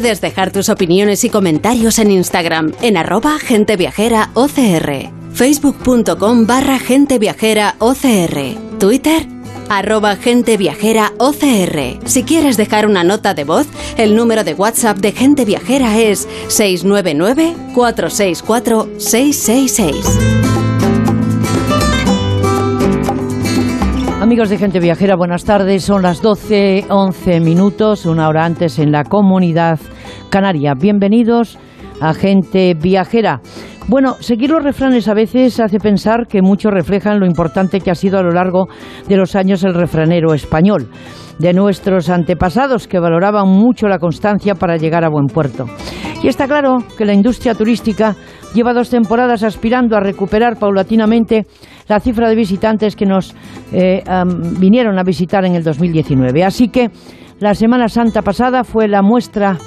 puedes dejar tus opiniones y comentarios en Instagram en arroba genteviajeraocr, facebook.com barra genteviajeraocr, twitter arroba Gente Viajera OCR. Si quieres dejar una nota de voz, el número de WhatsApp de Gente Viajera es 699-464-666. Amigos de Gente Viajera, buenas tardes. Son las 12, 11 minutos, una hora antes en la comunidad canaria. Bienvenidos a Gente Viajera. Bueno, seguir los refranes a veces hace pensar que muchos reflejan lo importante que ha sido a lo largo de los años el refranero español, de nuestros antepasados que valoraban mucho la constancia para llegar a buen puerto. Y está claro que la industria turística lleva dos temporadas aspirando a recuperar paulatinamente la cifra de visitantes que nos eh, vinieron a visitar en el 2019. Así que la Semana Santa pasada fue la muestra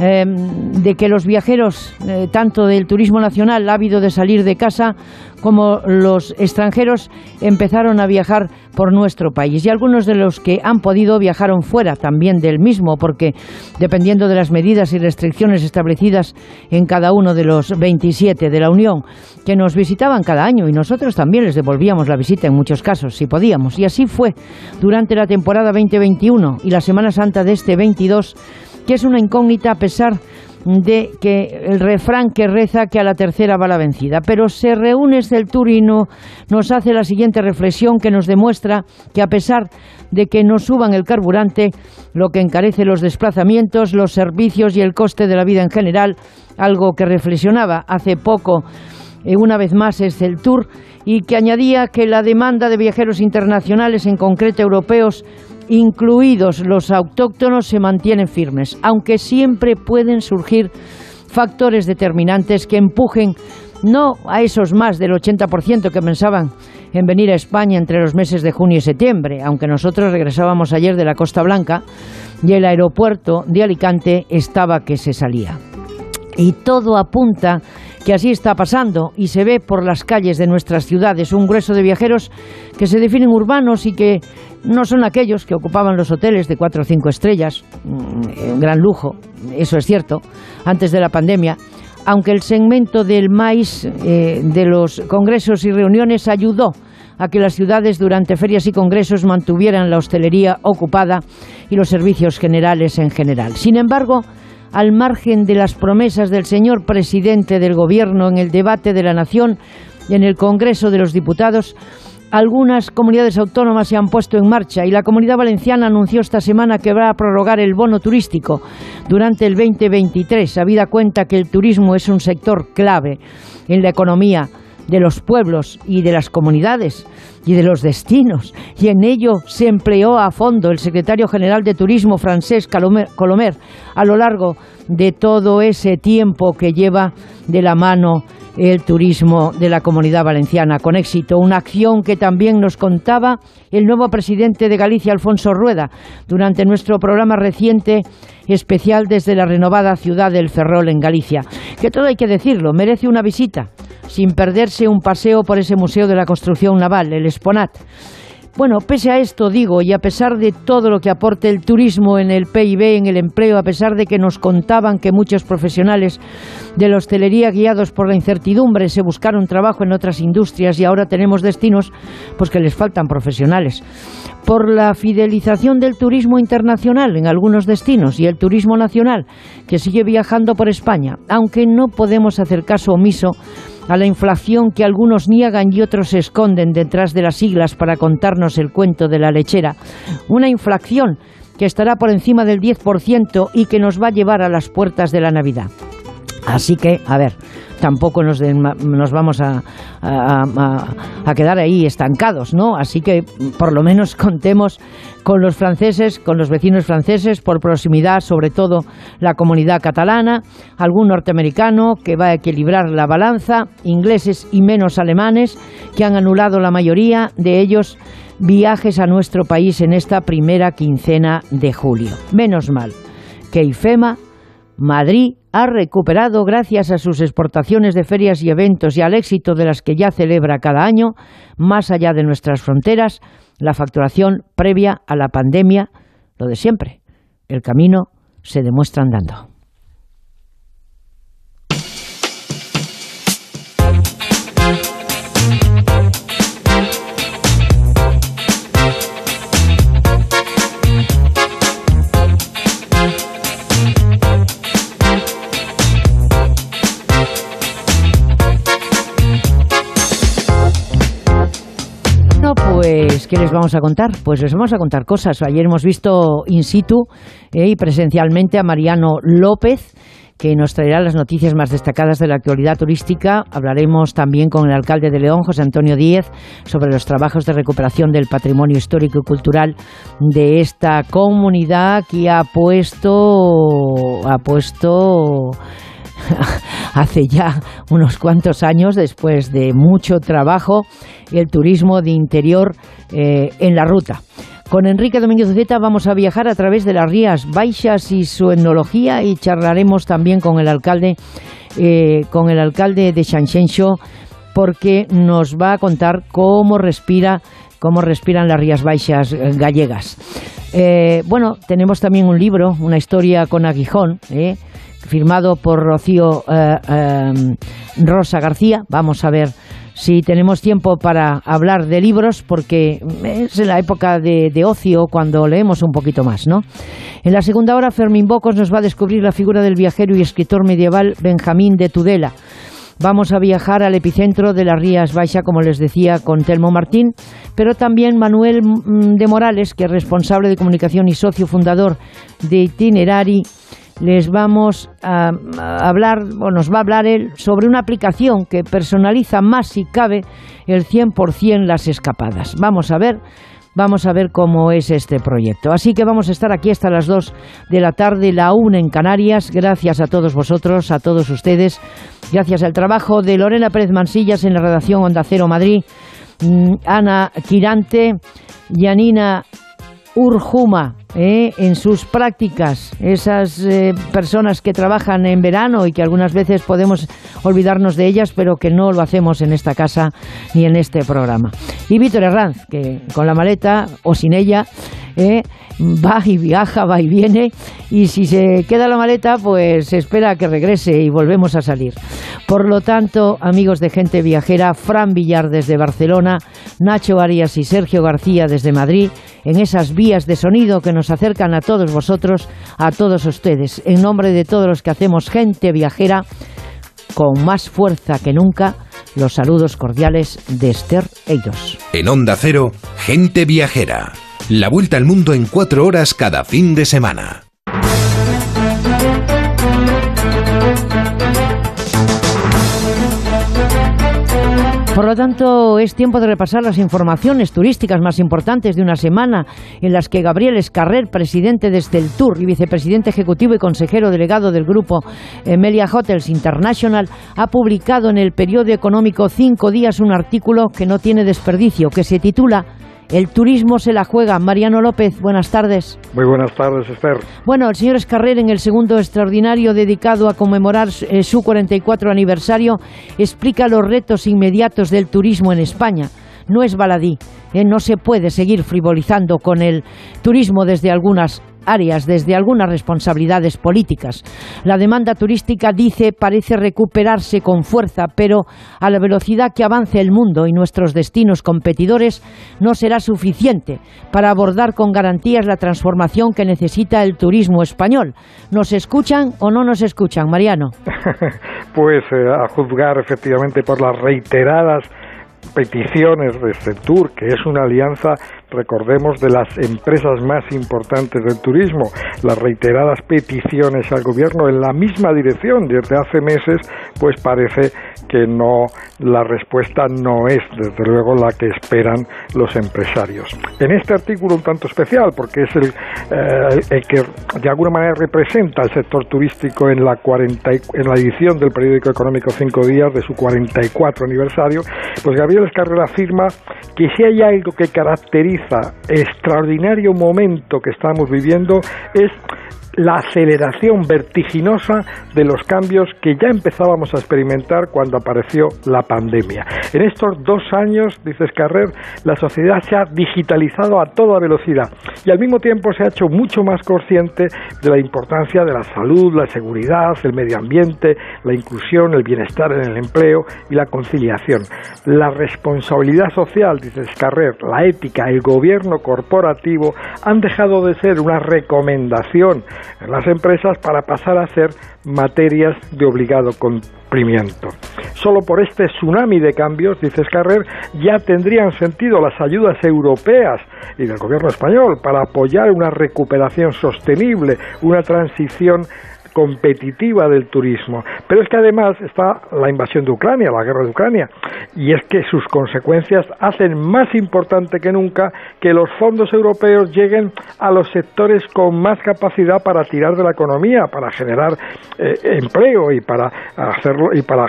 Em, de que los viajeros, eh, tanto del turismo nacional ávido de salir de casa, como los extranjeros, empezaron a viajar por nuestro país. Y algunos de los que han podido viajaron fuera también del mismo, porque dependiendo de las medidas y restricciones establecidas en cada uno de los 27 de la Unión, que nos visitaban cada año y nosotros también les devolvíamos la visita en muchos casos, si podíamos. Y así fue durante la temporada 2021 y la Semana Santa de este 22 que es una incógnita a pesar de que el refrán que reza que a la tercera va la vencida. Pero se reúne el Turino, nos hace la siguiente reflexión que nos demuestra que a pesar de que no suban el carburante, lo que encarece los desplazamientos, los servicios y el coste de la vida en general, algo que reflexionaba hace poco eh, una vez más es el Tour y que añadía que la demanda de viajeros internacionales, en concreto europeos, incluidos los autóctonos, se mantienen firmes, aunque siempre pueden surgir factores determinantes que empujen no a esos más del 80% que pensaban en venir a España entre los meses de junio y septiembre, aunque nosotros regresábamos ayer de la Costa Blanca y el aeropuerto de Alicante estaba que se salía. Y todo apunta que así está pasando y se ve por las calles de nuestras ciudades un grueso de viajeros que se definen urbanos y que no son aquellos que ocupaban los hoteles de cuatro o cinco estrellas, mm, un gran lujo, eso es cierto, antes de la pandemia, aunque el segmento del maíz eh, de los congresos y reuniones ayudó a que las ciudades durante ferias y congresos mantuvieran la hostelería ocupada y los servicios generales en general. Sin embargo, al margen de las promesas del señor presidente del Gobierno en el debate de la Nación y en el Congreso de los Diputados, algunas comunidades autónomas se han puesto en marcha y la Comunidad Valenciana anunció esta semana que va a prorrogar el bono turístico durante el 2023, habida cuenta que el turismo es un sector clave en la economía de los pueblos y de las comunidades y de los destinos. Y en ello se empleó a fondo el secretario general de Turismo francés Colomer a lo largo de todo ese tiempo que lleva de la mano el turismo de la comunidad valenciana con éxito. Una acción que también nos contaba el nuevo presidente de Galicia, Alfonso Rueda, durante nuestro programa reciente especial desde la renovada ciudad del Ferrol en Galicia. Que todo hay que decirlo, merece una visita sin perderse un paseo por ese Museo de la Construcción Naval, el Exponat. Bueno, pese a esto digo, y a pesar de todo lo que aporte el turismo en el PIB, en el empleo, a pesar de que nos contaban que muchos profesionales de la hostelería guiados por la incertidumbre se buscaron trabajo en otras industrias y ahora tenemos destinos, pues que les faltan profesionales. Por la fidelización del turismo internacional en algunos destinos y el turismo nacional que sigue viajando por España, aunque no podemos hacer caso omiso a la inflación que algunos niegan y otros se esconden detrás de las siglas para contarnos el cuento de la lechera. Una inflación que estará por encima del 10% y que nos va a llevar a las puertas de la Navidad. Así que, a ver, tampoco nos, nos vamos a, a, quedar ahí estancados, ¿no? Así que por lo menos contemos con los franceses, con los vecinos franceses, por proximidad, sobre todo la comunidad catalana, algún norteamericano que va a equilibrar la balanza, ingleses y menos alemanes, que han anulado la mayoría de ellos viajes a nuestro país en esta primera quincena de julio. Menos mal que IFEMA, Madrid, ha recuperado, gracias a sus exportaciones de ferias y eventos y al éxito de las que ya celebra cada año, más allá de nuestras fronteras, la facturación previa a la pandemia, lo de siempre. El camino se demuestra andando. ¿Qué les vamos a contar? Pues les vamos a contar cosas. Ayer hemos visto in situ eh, y presencialmente a Mariano López que nos traerá las noticias más destacadas de la actualidad turística. Hablaremos también con el alcalde de León, José Antonio Díez, sobre los trabajos de recuperación del patrimonio histórico y cultural de esta comunidad que ha puesto, ha puesto hace ya unos cuantos años, después de mucho trabajo, el turismo de interior eh, en la ruta. Con Enrique Domínguez Uceta vamos a viajar a través de las Rías Baixas y su etnología y charlaremos también con el alcalde, eh, con el alcalde de Xanxenxo porque nos va a contar cómo respira cómo respiran las Rías Baixas eh, gallegas. Eh, bueno, tenemos también un libro, una historia con aguijón, firmado por Rocío Rosa García. Vamos a ver si tenemos tiempo para hablar de libros, porque es la época de, ocio cuando leemos un poquito más, ¿no? En la segunda hora, Fermín Bocos nos va a descubrir la figura del viajero y escritor medieval Benjamín de Tudela. Vamos a viajar al epicentro de las Rías Baixa, como les decía, con Telmo Martín, pero también Manuel mm, de Morales, que es responsable de comunicación y socio fundador de Itinerari les vamos a, hablar, o nos va a hablar él, sobre una aplicación que personaliza más si cabe el 100% las escapadas. Vamos a ver. Vamos a ver cómo es este proyecto. Así que vamos a estar aquí hasta las 2 de la tarde, la 1 en Canarias. Gracias a todos vosotros, a todos ustedes. Gracias al trabajo de Lorena Pérez Mansillas en la redacción Onda Cero Madrid, mm, Ana Quirante, Yanina Urjuma ¿eh? en sus prácticas, esas eh, personas que trabajan en verano y que algunas veces podemos olvidarnos de ellas, pero que no lo hacemos en esta casa ni en este programa. Y Víctor Herranz, que con la maleta o sin ella ¿eh? va y viaja, va y viene, y si se queda la maleta, pues espera a que regrese y volvemos a salir. Por lo tanto, amigos de Gente Viajera, Fran Villar desde Barcelona, Nacho Arias y Sergio García desde Madrid, en esas vías de sonido que nos acercan a todos vosotros, a todos ustedes, en nombre de todos los que hacemos Gente Viajera, con más fuerza que nunca, los saludos cordiales de Esther Eidos. En Onda Cero, Gente Viajera la vuelta al mundo en cuatro horas cada fin de semana. Por lo tanto, es tiempo de repasar las informaciones turísticas más importantes de una semana en las que Gabriel Escarrer, presidente de Tour y vicepresidente ejecutivo y consejero delegado del grupo Emelia Hotels International, ha publicado en el periódico económico Cinco Días un artículo que no tiene desperdicio, que se titula el turismo se la juega. Mariano López, buenas tardes. Muy buenas tardes, Esther. Bueno, el señor Escarrer, en el segundo extraordinario dedicado a conmemorar eh, su 44 aniversario, explica los retos inmediatos del turismo en España. No es baladí, eh, no se puede seguir frivolizando con el turismo desde algunas áreas desde algunas responsabilidades políticas. La demanda turística, dice, parece recuperarse con fuerza, pero a la velocidad que avance el mundo y nuestros destinos competidores no será suficiente para abordar con garantías la transformación que necesita el turismo español. ¿Nos escuchan o no nos escuchan, Mariano? pues eh, a juzgar efectivamente por las reiteradas peticiones de Centur, que es una alianza recordemos, de las empresas más importantes del turismo, las reiteradas peticiones al gobierno en la misma dirección desde hace meses, pues parece que no la respuesta no es desde luego la que esperan los empresarios. En este artículo un tanto especial, porque es el, eh, que de alguna manera representa el sector turístico en la, 40, en la edición del periódico económico Cinco Días de su 44 aniversario, pues Gabriel Escarrera afirma que si hay algo que caracteriza extraordinario momento que estamos viviendo es la aceleración vertiginosa de los cambios que ya empezábamos a experimentar cuando apareció la pandemia. En estos dos años, dice Carrer, la sociedad se ha digitalizado a toda velocidad y al mismo tiempo se ha hecho mucho más consciente de la importancia de la salud, la seguridad, el medio ambiente, la inclusión, el bienestar en el empleo y la conciliación. La responsabilidad social, dice Carrer, la ética, el gobierno corporativo han dejado de ser una recomendación en las empresas para pasar a ser materias de obligado cumplimiento. Solo por este tsunami de cambios, dice Scarrer, ya tendrían sentido las ayudas europeas y del gobierno español para apoyar una recuperación sostenible, una transición competitiva del turismo. Pero es que además está la invasión de Ucrania, la guerra de Ucrania, y es que sus consecuencias hacen más importante que nunca que los fondos europeos lleguen a los sectores con más capacidad para tirar de la economía, para generar eh, empleo y para hacerlo y para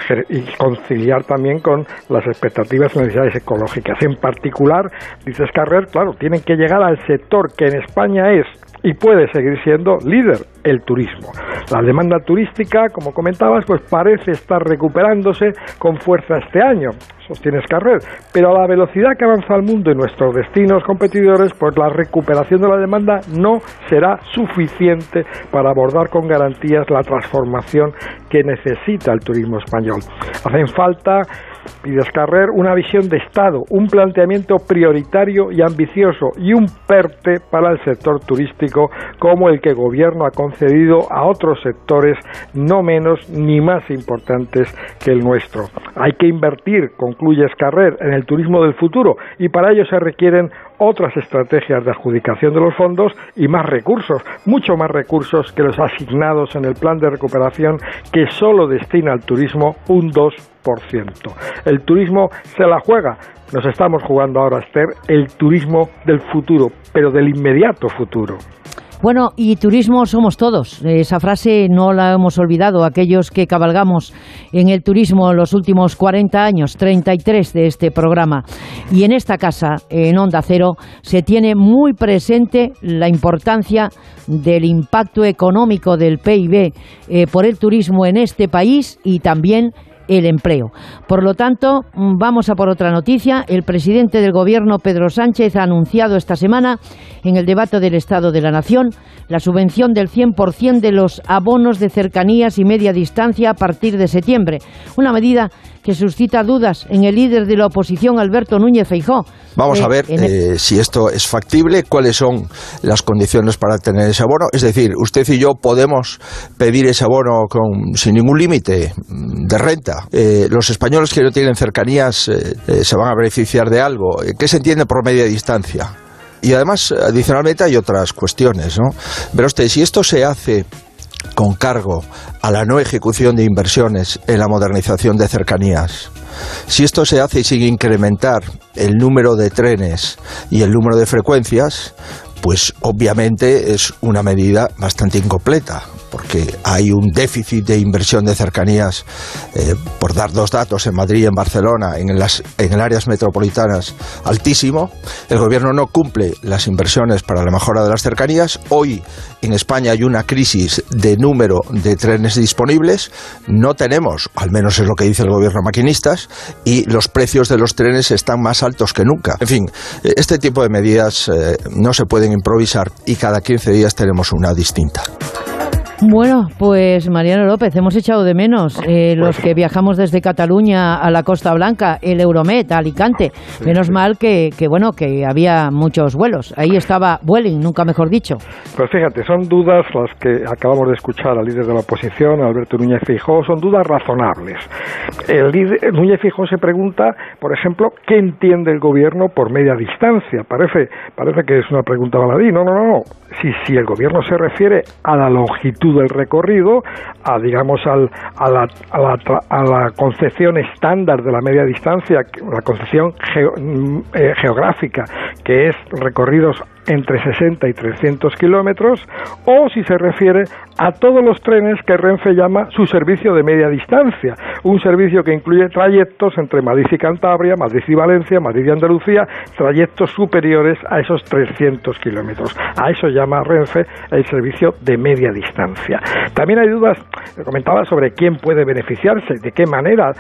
conciliar también con las expectativas y necesidades ecológicas. En particular, dice Scarrer, claro, tienen que llegar al sector que en España es y puede seguir siendo líder, el turismo. La demanda turística, como comentabas, pues parece estar recuperándose con fuerza este año, sostiene Scarrer, pero a la velocidad que avanza el mundo y nuestros destinos competidores, pues la recuperación de la demanda no será suficiente para abordar con garantías la transformación que necesita el turismo español. Hacen falta y descarrer una visión de Estado, un planteamiento prioritario y ambicioso y un PERTE para el sector turístico como el que el Gobierno ha concedido a otros sectores no menos ni más importantes que el nuestro. Hay que invertir, concluye Escarrer, en el turismo del futuro y para ello se requieren otras estrategias de adjudicación de los fondos y más recursos, mucho más recursos que los asignados en el plan de recuperación que solo destina al turismo un 2%. El turismo se la juega. Nos estamos jugando ahora, Esther, el turismo del futuro, pero del inmediato futuro. Bueno, y turismo somos todos. Esa frase no la hemos olvidado. Aquellos que cabalgamos en el turismo los últimos 40 años, 33 de este programa. Y en esta casa, en Onda Cero, se tiene muy presente la importancia del impacto económico del PIB eh, por el turismo en este país y también el empleo. Por lo tanto, mm, vamos a por otra noticia. El presidente del Gobierno, Pedro Sánchez, ha anunciado esta semana en el debate del Estado de la Nación la subvención del 100% de los abonos de cercanías y media distancia a partir de septiembre. Una medida que suscita dudas en el líder de la oposición, Alberto Núñez Feijó. Vamos a eh, ver eh, si esto es factible, cuáles son las condiciones para tener ese abono. Es decir, usted y yo podemos pedir ese abono con, sin ningún límite de renta. Eh, los españoles que no tienen cercanías se van a beneficiar de algo. ¿Qué se entiende por media distancia? Y además, adicionalmente, hay otras cuestiones. ¿no? Pero usted, si esto se hace con cargo a la no ejecución de inversiones en la modernización de cercanías. Si esto se hace sin incrementar el número de trenes y el número de frecuencias, pues obviamente es una medida bastante incompleta porque hay un déficit de inversión de cercanías, eh, por dar dos datos, en Madrid y en Barcelona, en las en áreas metropolitanas, altísimo. El gobierno no cumple las inversiones para la mejora de las cercanías. Hoy en España hay una crisis de número de trenes disponibles. No tenemos, al menos es lo que dice el gobierno maquinistas, y los precios de los trenes están más altos que nunca. En fin, este tipo de medidas eh, no se pueden improvisar y cada 15 días tenemos una distinta. Bueno, pues Mariano López, hemos echado de menos eh, los que viajamos desde Cataluña a la Costa Blanca, el Euromet, a Alicante. Menos mal que, que, bueno, que había muchos vuelos. Ahí estaba Vueling, nunca mejor dicho. Pues fíjate, son dudas las que acabamos de escuchar al líder de la oposición, Alberto Núñez Fijó, son dudas razonables. El líder, Núñez Fijó se pregunta, por ejemplo, ¿qué entiende el gobierno por media distancia? Parece, parece que es una pregunta baladí. No, no, no. Si, si el gobierno se refiere a la longitud del recorrido, a digamos al, a, la, a, la, a, la, concepción estándar de la media distancia, la concepción mm, eh, geográfica, que es recorridos entre 60 y 300 kilómetros, o si se refiere a todos los trenes que Renfe llama su servicio de media distancia, un servicio que incluye trayectos entre Madrid y Cantabria, Madrid y Valencia, Madrid y Andalucía, trayectos superiores a esos 300 kilómetros. A eso llama Renfe el servicio de media distancia. También hay dudas, comentaba sobre quién puede beneficiarse, de qué manera,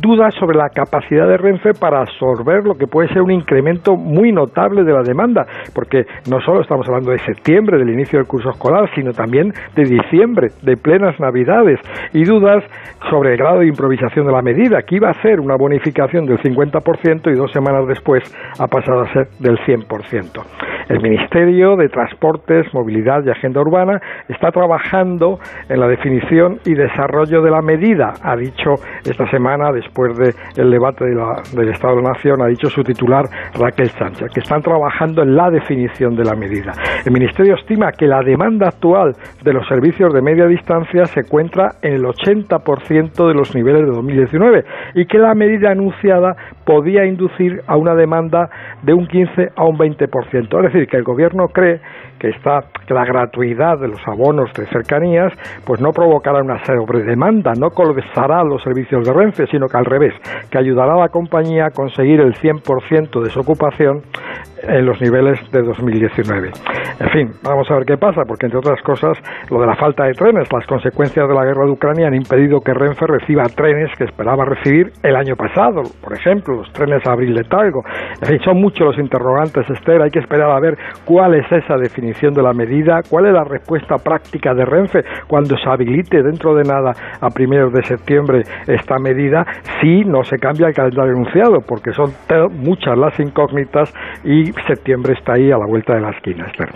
dudas sobre la capacidad de Renfe para absorber lo que puede ser un incremento muy notable de la demanda, porque no solo estamos hablando de septiembre, del inicio del curso escolar, sino también de diciembre, de plenas navidades, y dudas sobre el grado de improvisación de la medida, que iba a ser una bonificación del 50% y dos semanas después ha pasado a ser del 100%. El Ministerio de Transportes, Movilidad y Agenda Urbana está trabajando en la definición y desarrollo de la medida, ha dicho esta semana, después del debate del Estado de la Nación, ha dicho su titular Raquel Sánchez, que están trabajando en la definición de la medida. El Ministerio estima que la demanda actual de los servicios de media distancia se encuentra en el 80% de los niveles de 2019 y que la medida anunciada podía inducir a una demanda de un 15 a un 20%. Es decir, que el gobierno cree que, está, que la gratuidad de los abonos de cercanías pues no provocará una sobredemanda, no colapsará los servicios de Renfe, sino que al revés, que ayudará a la compañía a conseguir el 100% de su ocupación en los niveles de 2019. En fin, vamos a ver qué pasa, porque entre otras cosas, lo de la falta de trenes, las consecuencias de la guerra de Ucrania han impedido que Renfe reciba trenes que esperaba recibir el año pasado, por ejemplo, los trenes Abril de Talgo. En fin, son muchos los interrogantes, Esther, hay que esperar a ver cuál es esa definición de la medida, cuál es la respuesta práctica de Renfe cuando se habilite dentro de nada a primeros de septiembre esta medida, si no se cambia el calendario anunciado, porque son muchas las incógnitas y septiembre está ahí a la vuelta de la esquina, Esther.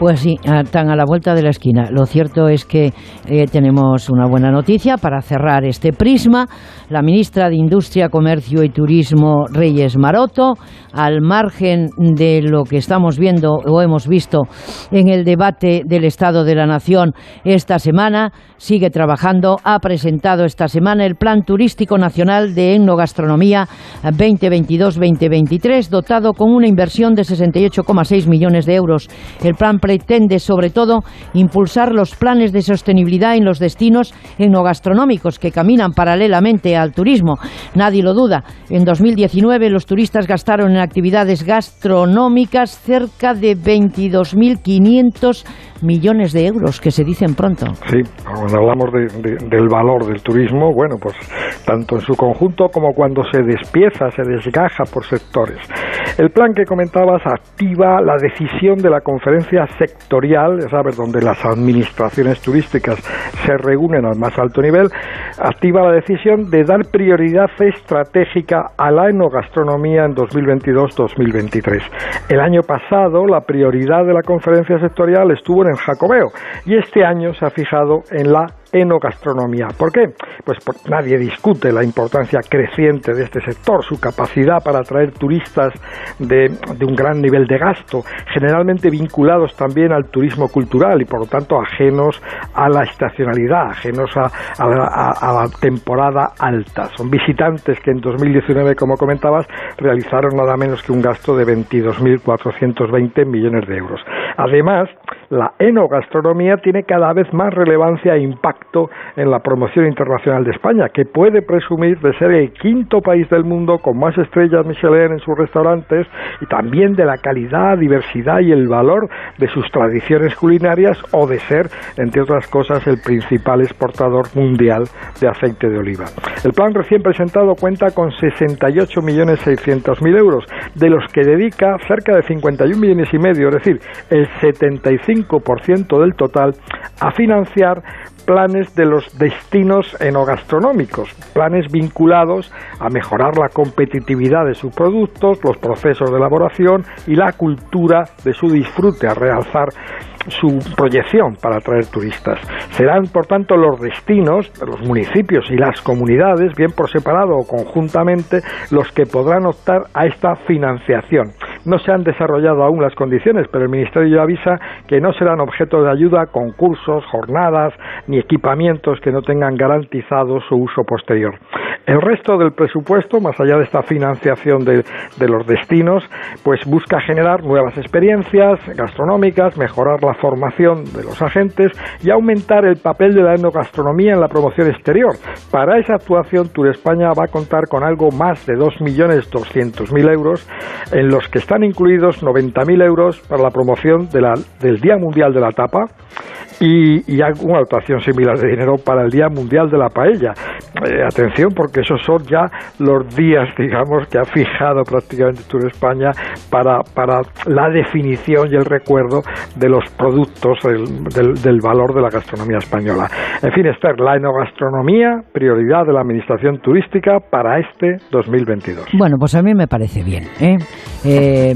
Pues sí, tan a la vuelta de la esquina. Lo cierto es que eh, tenemos una buena noticia para cerrar este prisma. La ministra de Industria, Comercio y Turismo, Reyes Maroto, al margen de lo que estamos viendo o hemos visto en el debate del Estado de la Nación esta semana, sigue trabajando. Ha presentado esta semana el Plan Turístico Nacional de Etnogastronomía 2022-2023, dotado con una inversión de 68,6 millones de euros. El plan pretende, sobre todo, impulsar los planes de sostenibilidad en los destinos etnogastronómicos que caminan paralelamente al turismo. Nadie lo duda. En 2019 los turistas gastaron en actividades gastronómicas cerca de 22.500 millones de euros, que se dicen pronto. Sí, cuando hablamos del valor del turismo, bueno, pues tanto en su conjunto como cuando se despieza, se desgaja por sectores. El plan que comentabas activa la decisión de la conferencia sectorial, sabes, donde las administraciones turísticas se reúnen al más alto nivel, activa la decisión de dar prioridad estratégica a la enogastronomía en 2022-2023. El año pasado la prioridad de la conferencia sectorial estuvo en el Jacobeo y este año se ha fijado en la enogastronomía. ¿Por qué? Pues nadie discute la importancia creciente de este sector, su capacidad para atraer turistas de, un gran nivel de gasto, generalmente vinculados también al turismo cultural y por lo tanto ajenos a la estacionalidad, ajenos a, la temporada alta. Son visitantes que en 2019, como comentabas, realizaron nada menos que un gasto de 22.420 millones de euros. Además, la enogastronomía tiene cada vez más relevancia e impacto en la promoción internacional de España, que puede presumir de ser el quinto país del mundo con más estrellas Michelin en sus restaurantes y también de la calidad, diversidad y el valor de sus tradiciones culinarias o de ser, entre otras cosas, el principal exportador mundial de aceite de oliva. El plan recién presentado cuenta con 68.600.000 euros, de los que dedica cerca de 51 millones y medio, es decir, el 75% del total, a financiar planes de los destinos enogastronómicos, planes vinculados a mejorar la competitividad de sus productos, los procesos de elaboración y la cultura de su disfrute, a realzar su proyección para atraer turistas. Serán, por tanto, los destinos, los municipios y las comunidades, bien por separado o conjuntamente, los que podrán optar a esta financiación. No se han desarrollado aún las condiciones, pero el Ministerio ya avisa que no serán objeto de ayuda concursos, jornadas ni equipamientos que no tengan garantizado su uso posterior. El resto del presupuesto, más allá de esta financiación de, de los destinos, pues busca generar nuevas experiencias gastronómicas, mejorar la formación de los agentes y aumentar el papel de la enogastronomía en la promoción exterior. Para esa actuación, Tour España va a contar con algo más de 2.200.000 euros, en los que están incluidos 90.000 euros para la promoción del Día Mundial de la Tapa y, y alguna dotación similar de dinero para el Día Mundial de la Paella. Eh, atención, porque esos son ya los días, digamos, que ha fijado prácticamente Tour España para, para la definición y el recuerdo de los productos del, valor de la gastronomía española. En fin, Esther, la enogastronomía, prioridad de la Administración Turística para este 2022. Bueno, pues a mí me parece bien. ¿eh? Eh,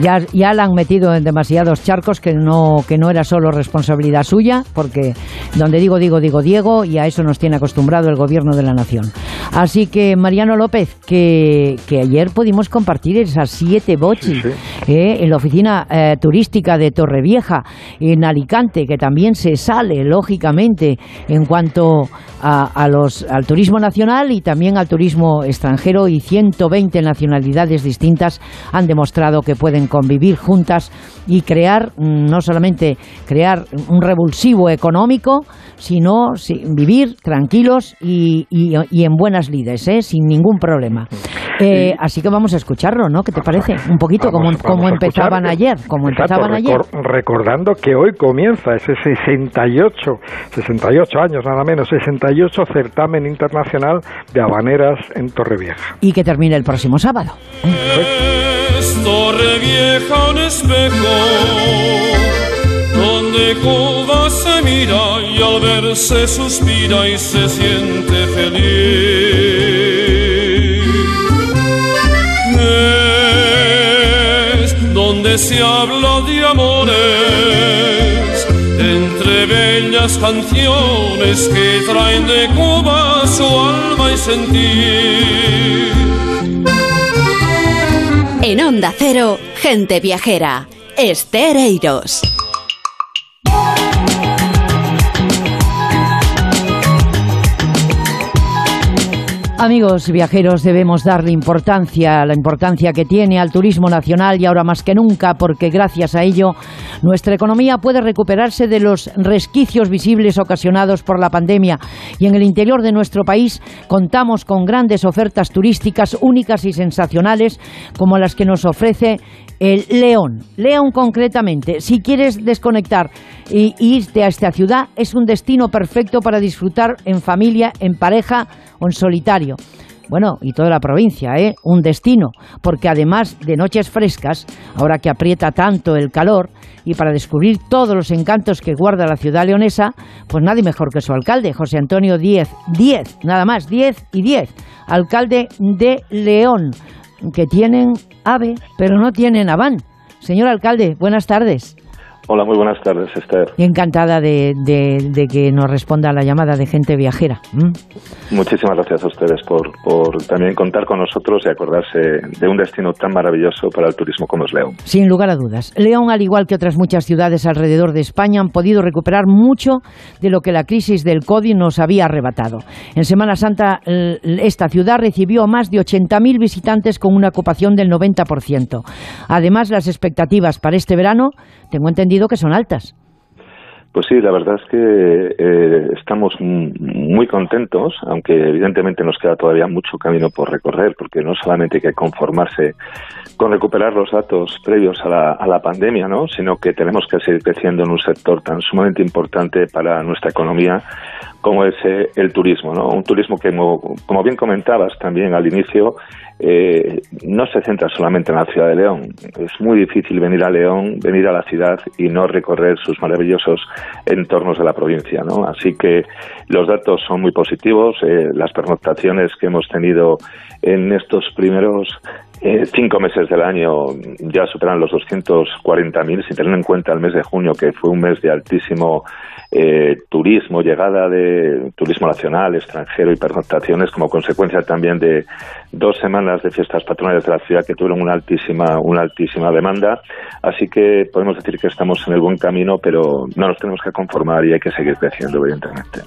ya, ya la han metido en demasiados charcos que no, que no era solo responsabilidad suya, porque donde digo, digo, digo Diego, y a eso nos tiene acostumbrado el gobierno de la nación. Así que, Mariano López, que, que ayer pudimos compartir esas siete bochis ¿eh? en la oficina turística de Torrevieja, en Alicante, que también se sale, lógicamente, en cuanto a, los, al turismo nacional y también al turismo extranjero, y 120 nacionalidades distintas han demostrado que pueden convivir juntas y crear, mm, no solamente crear un revulsivo económico, sino vivir tranquilos y, en buenas lides, ¿eh? sin ningún problema. Eh, así que vamos a escucharlo, ¿no? ¿Qué te parece? Un poquito como, empezaban ayer, como empezaban ayer. recordando que hoy comienza ese 68, 68 años nada menos, 68 certamen internacional de habaneras en Torrevieja. Y que termine el próximo sábado. Torrevieja un espejo donde Cuba se mira y al verse suspira y se siente feliz. donde se habla de amores, entre bellas canciones que traen de Cuba su alma y sentir. En Onda Cero, gente viajera, Estereiros. Amigos viajeros, debemos darle importancia, la importancia que tiene al turismo nacional y ahora más que nunca, porque gracias a ello nuestra economía puede recuperarse de los resquicios visibles ocasionados por la pandemia. Y en el interior de nuestro país contamos con grandes ofertas turísticas únicas y sensacionales como las que nos ofrece el León. León concretamente, si quieres desconectar e irte a esta ciudad, es un destino perfecto para disfrutar en familia, en pareja o en solitario. Bueno, y toda la provincia, ¿eh? Un destino, porque además de noches frescas, ahora que aprieta tanto el calor, y para descubrir todos los encantos que guarda la ciudad leonesa, pues nadie mejor que su alcalde, José Antonio Díez, Diez, nada más, Diez y Diez, alcalde de León, que tienen AVE, pero no tienen AVAN. Señor alcalde, buenas tardes. Hola, muy buenas tardes, Esther. Encantada de, que nos responda a la llamada de gente viajera. Muchísimas gracias a ustedes por, también contar con nosotros y acordarse de un destino tan maravilloso para el turismo como es León. Sin lugar a dudas. León, al igual que otras muchas ciudades alrededor de España, han podido recuperar mucho de lo que la crisis del COVID nos había arrebatado. En Semana Santa, esta ciudad recibió más de 80.000 visitantes con una ocupación del 90%. Además, las expectativas para este verano tengo entendido que son altas. Pues sí, la verdad es que eh, estamos muy contentos, aunque evidentemente nos queda todavía mucho camino por recorrer, porque no solamente hay que conformarse con recuperar los datos previos a la, a la pandemia, ¿no? sino que tenemos que seguir creciendo en un sector tan sumamente importante para nuestra economía como es eh, el turismo, ¿no? Un turismo que, como, bien comentabas también al inicio, eh, no se centra solamente en la ciudad de León. Es muy difícil venir a León, venir a la ciudad y no recorrer sus maravillosos entornos de la provincia, ¿no? Así que los datos son muy positivos. Eh, las pernoctaciones que hemos tenido en estos primeros cinco meses del año ya superan los 240.000, sin tener en cuenta el mes de junio, que fue un mes de altísimo eh, turismo, llegada de turismo nacional, extranjero y pernoctaciones como consecuencia también de dos semanas de fiestas patronales de la ciudad que tuvieron una altísima, una altísima demanda. Así que podemos decir que estamos en el buen camino, pero no nos tenemos que conformar y hay que seguir creciendo, evidentemente.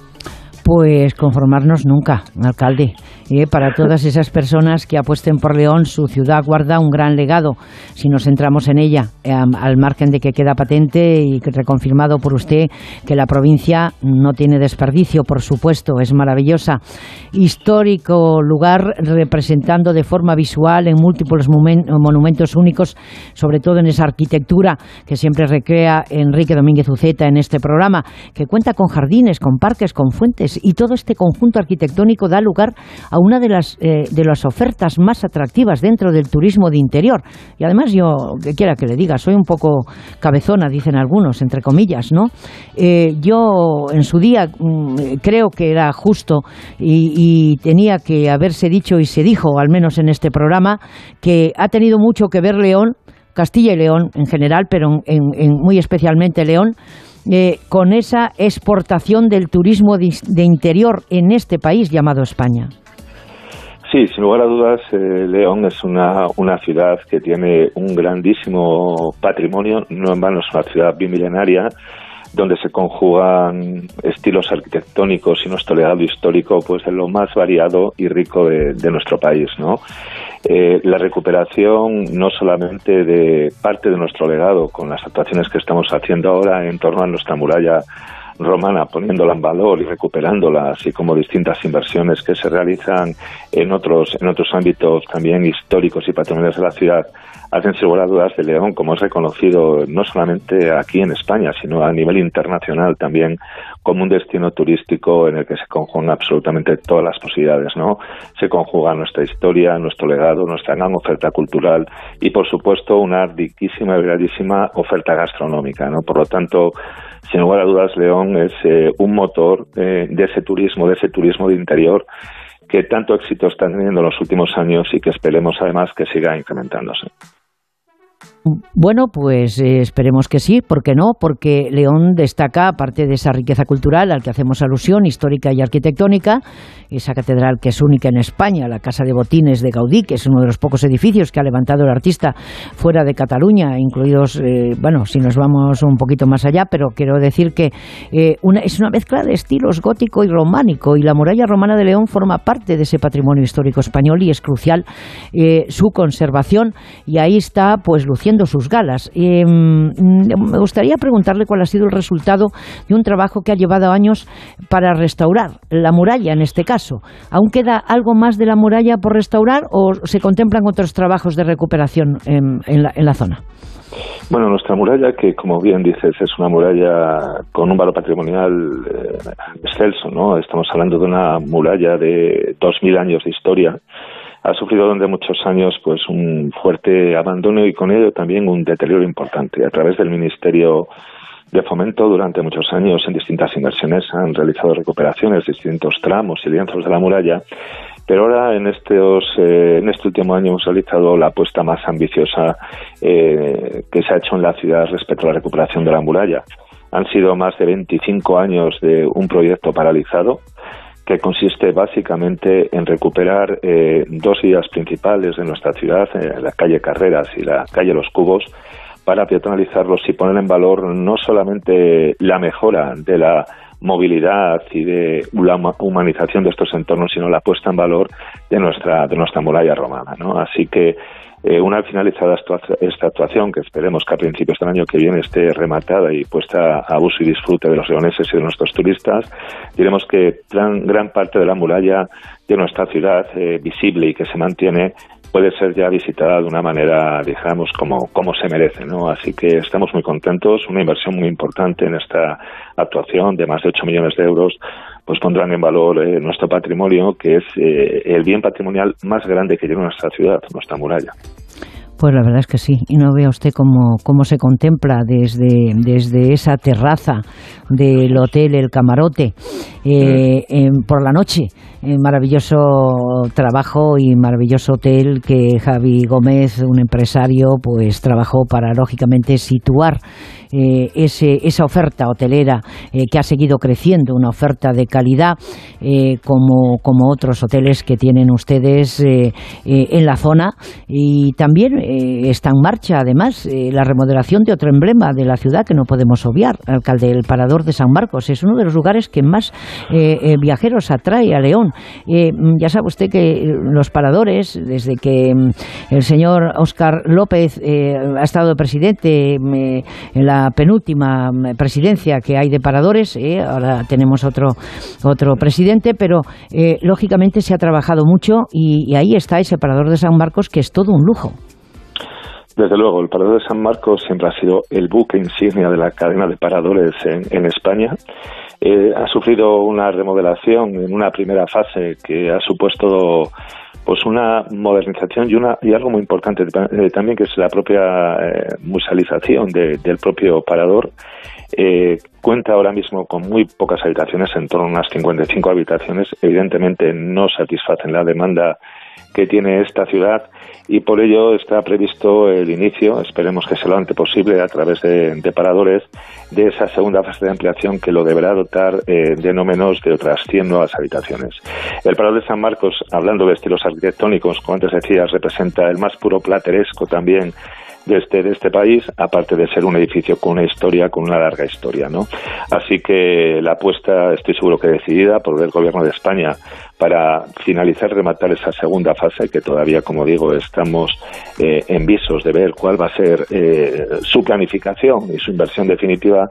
Pues conformarnos nunca, alcalde. Eh, para todas esas personas que apuesten por León. Su ciudad guarda un gran legado. Si nos centramos en ella, eh, al margen de que queda patente y reconfirmado por usted que la provincia no tiene desperdicio, por supuesto, es maravillosa. Histórico lugar representando de forma visual en múltiples monumentos únicos, sobre todo en esa arquitectura que siempre recrea Enrique Domínguez Uceta en este programa, que cuenta con jardines, con parques, con fuentes y todo este conjunto arquitectónico da lugar a una de las, eh, de las ofertas más atractivas dentro del turismo de interior. Y además yo, que quiera que le diga, soy un poco cabezona, dicen algunos, entre comillas, ¿no? Eh, yo en su día mm, creo que era justo y, tenía que haberse dicho y se dijo, al menos en este programa, que ha tenido mucho que ver León, Castilla y León en general, pero en, muy especialmente León, eh, con esa exportación del turismo de, interior en este país llamado España. Sí, sin lugar a dudas, eh, León es una, una ciudad que tiene un grandísimo patrimonio, no en vano es una ciudad bimilenaria, donde se conjugan estilos arquitectónicos y nuestro legado histórico, pues de lo más variado y rico de, nuestro país, ¿no? Eh, la recuperación no solamente de parte de nuestro legado, con las actuaciones que estamos haciendo ahora en torno a nuestra muralla romana, poniéndola en valor y recuperándola, así como distintas inversiones que se realizan en otros, en otros ámbitos también históricos y patrimoniales de la ciudad, hacen sin dudas de León, como es reconocido no solamente aquí en España, sino a nivel internacional también como un destino turístico en el que se conjugan absolutamente todas las posibilidades, ¿no? Se conjuga nuestra historia, nuestro legado, nuestra gran oferta cultural y, por supuesto, una riquísima y grandísima oferta gastronómica, ¿no? Por lo tanto, sin lugar a dudas, León es eh, un motor de ese turismo, de ese turismo de interior que tanto éxito está teniendo en los últimos años y que esperemos además que siga incrementándose. Bueno, pues eh, esperemos que sí, ¿por qué no? Porque León destaca, aparte de esa riqueza cultural al que hacemos alusión, histórica y arquitectónica, esa catedral que es única en España, la Casa de Botines de Gaudí, que es uno de los pocos edificios que ha levantado el artista fuera de Cataluña, incluidos, eh, bueno, si nos vamos un poquito más allá, pero quiero decir que eh, es una mezcla de estilos gótico y románico, y la muralla romana de León forma parte de ese patrimonio histórico español y es crucial su conservación, y ahí está, pues, luciendo sus galas. Mm, me gustaría preguntarle cuál ha sido el resultado de un trabajo que ha llevado años para restaurar la muralla, en este caso. ¿Aún queda algo más de la muralla por restaurar o se contemplan otros trabajos de recuperación en, la, zona? Bueno, nuestra muralla, que como bien dices, es una muralla con un valor patrimonial eh, excelso, ¿no? Estamos hablando de una muralla de 2.000 años de historia, ha sufrido durante muchos años pues un fuerte abandono y con ello también un deterioro importante. A través del Ministerio de Fomento durante muchos años en distintas inversiones han realizado recuperaciones, distintos tramos y lienzos de la muralla, pero ahora en, estos, eh, en este último año hemos realizado la apuesta más ambiciosa eh, que se ha hecho en la ciudad respecto a la recuperación de la muralla. Han sido más de 25 años de un proyecto paralizado que consiste básicamente en recuperar eh, dos vías principales de nuestra ciudad, eh, la calle Carreras y la calle Los Cubos, para peatonalizarlos y poner en valor no solamente la mejora de la movilidad y de la humanización de estos entornos, sino la puesta en valor de nuestra, de nuestra muralla romana. ¿no? Así que eh, una vez finalizada esta actuación, que esperemos que a principios del año que viene esté rematada y puesta a uso y disfrute de los leoneses y de nuestros turistas, diremos que gran, parte de la muralla de nuestra ciudad, eh, visible y que se mantiene, puede ser ya visitada de una manera, digamos, como, como se merece, ¿no? Así que estamos muy contentos, una inversión muy importante en esta actuación de más de 8 millones de euros, pues pondrán en valor eh, nuestro patrimonio, que es eh, el bien patrimonial más grande que tiene nuestra ciudad, nuestra muralla. Pues la verdad es que sí, y no vea usted cómo, cómo se contempla desde, desde esa terraza del hotel El Camarote eh, por la noche. maravilloso trabajo y maravilloso hotel que Javi Gómez, un empresario, pues trabajó para lógicamente situar eh, ese, esa oferta hotelera eh, que ha seguido creciendo, una oferta de calidad eh, como, como otros hoteles que tienen ustedes en la zona. Y también está en marcha, además, la remodelación de otro emblema de la ciudad que no podemos obviar, alcalde del Parador de San Marcos. Es uno de los lugares que más viajeros atrae a León. Ya sabe usted que los paradores, desde que mm, el señor Óscar López ha estado presidente en la penúltima mm, presidencia que hay de paradores, ahora tenemos otro, otro presidente, pero lógicamente se ha trabajado mucho y, y ahí está ese parador de San Marcos que es todo un lujo. Desde luego, el Parador de San Marcos siempre ha sido el buque insignia de la cadena de paradores en, España. Eh, ha sufrido una remodelación en una primera fase que ha supuesto pues una modernización y una y algo muy importante eh, también que es la propia eh, musealización del propio parador. Cuenta ahora mismo con muy pocas habitaciones en torno a unas 55 habitaciones. Evidentemente no satisfacen la demanda que tiene esta ciudad y por ello está previsto el inicio, esperemos que sea lo antes posible, a través de, paradores, de esa segunda fase de ampliación que lo deberá dotar eh, de no menos de otras 100 nuevas habitaciones. El parador de San Marcos, hablando de estilos arquitectónicos, como antes decías, representa el más puro plateresco también de este, de este país, aparte de ser un edificio con una historia, con una larga historia, ¿no? Así que la apuesta, estoy seguro que decidida por el Gobierno de España para finalizar, rematar esa segunda fase, que todavía, como digo, estamos eh, en visos de ver cuál va a ser eh, su planificación y su inversión definitiva,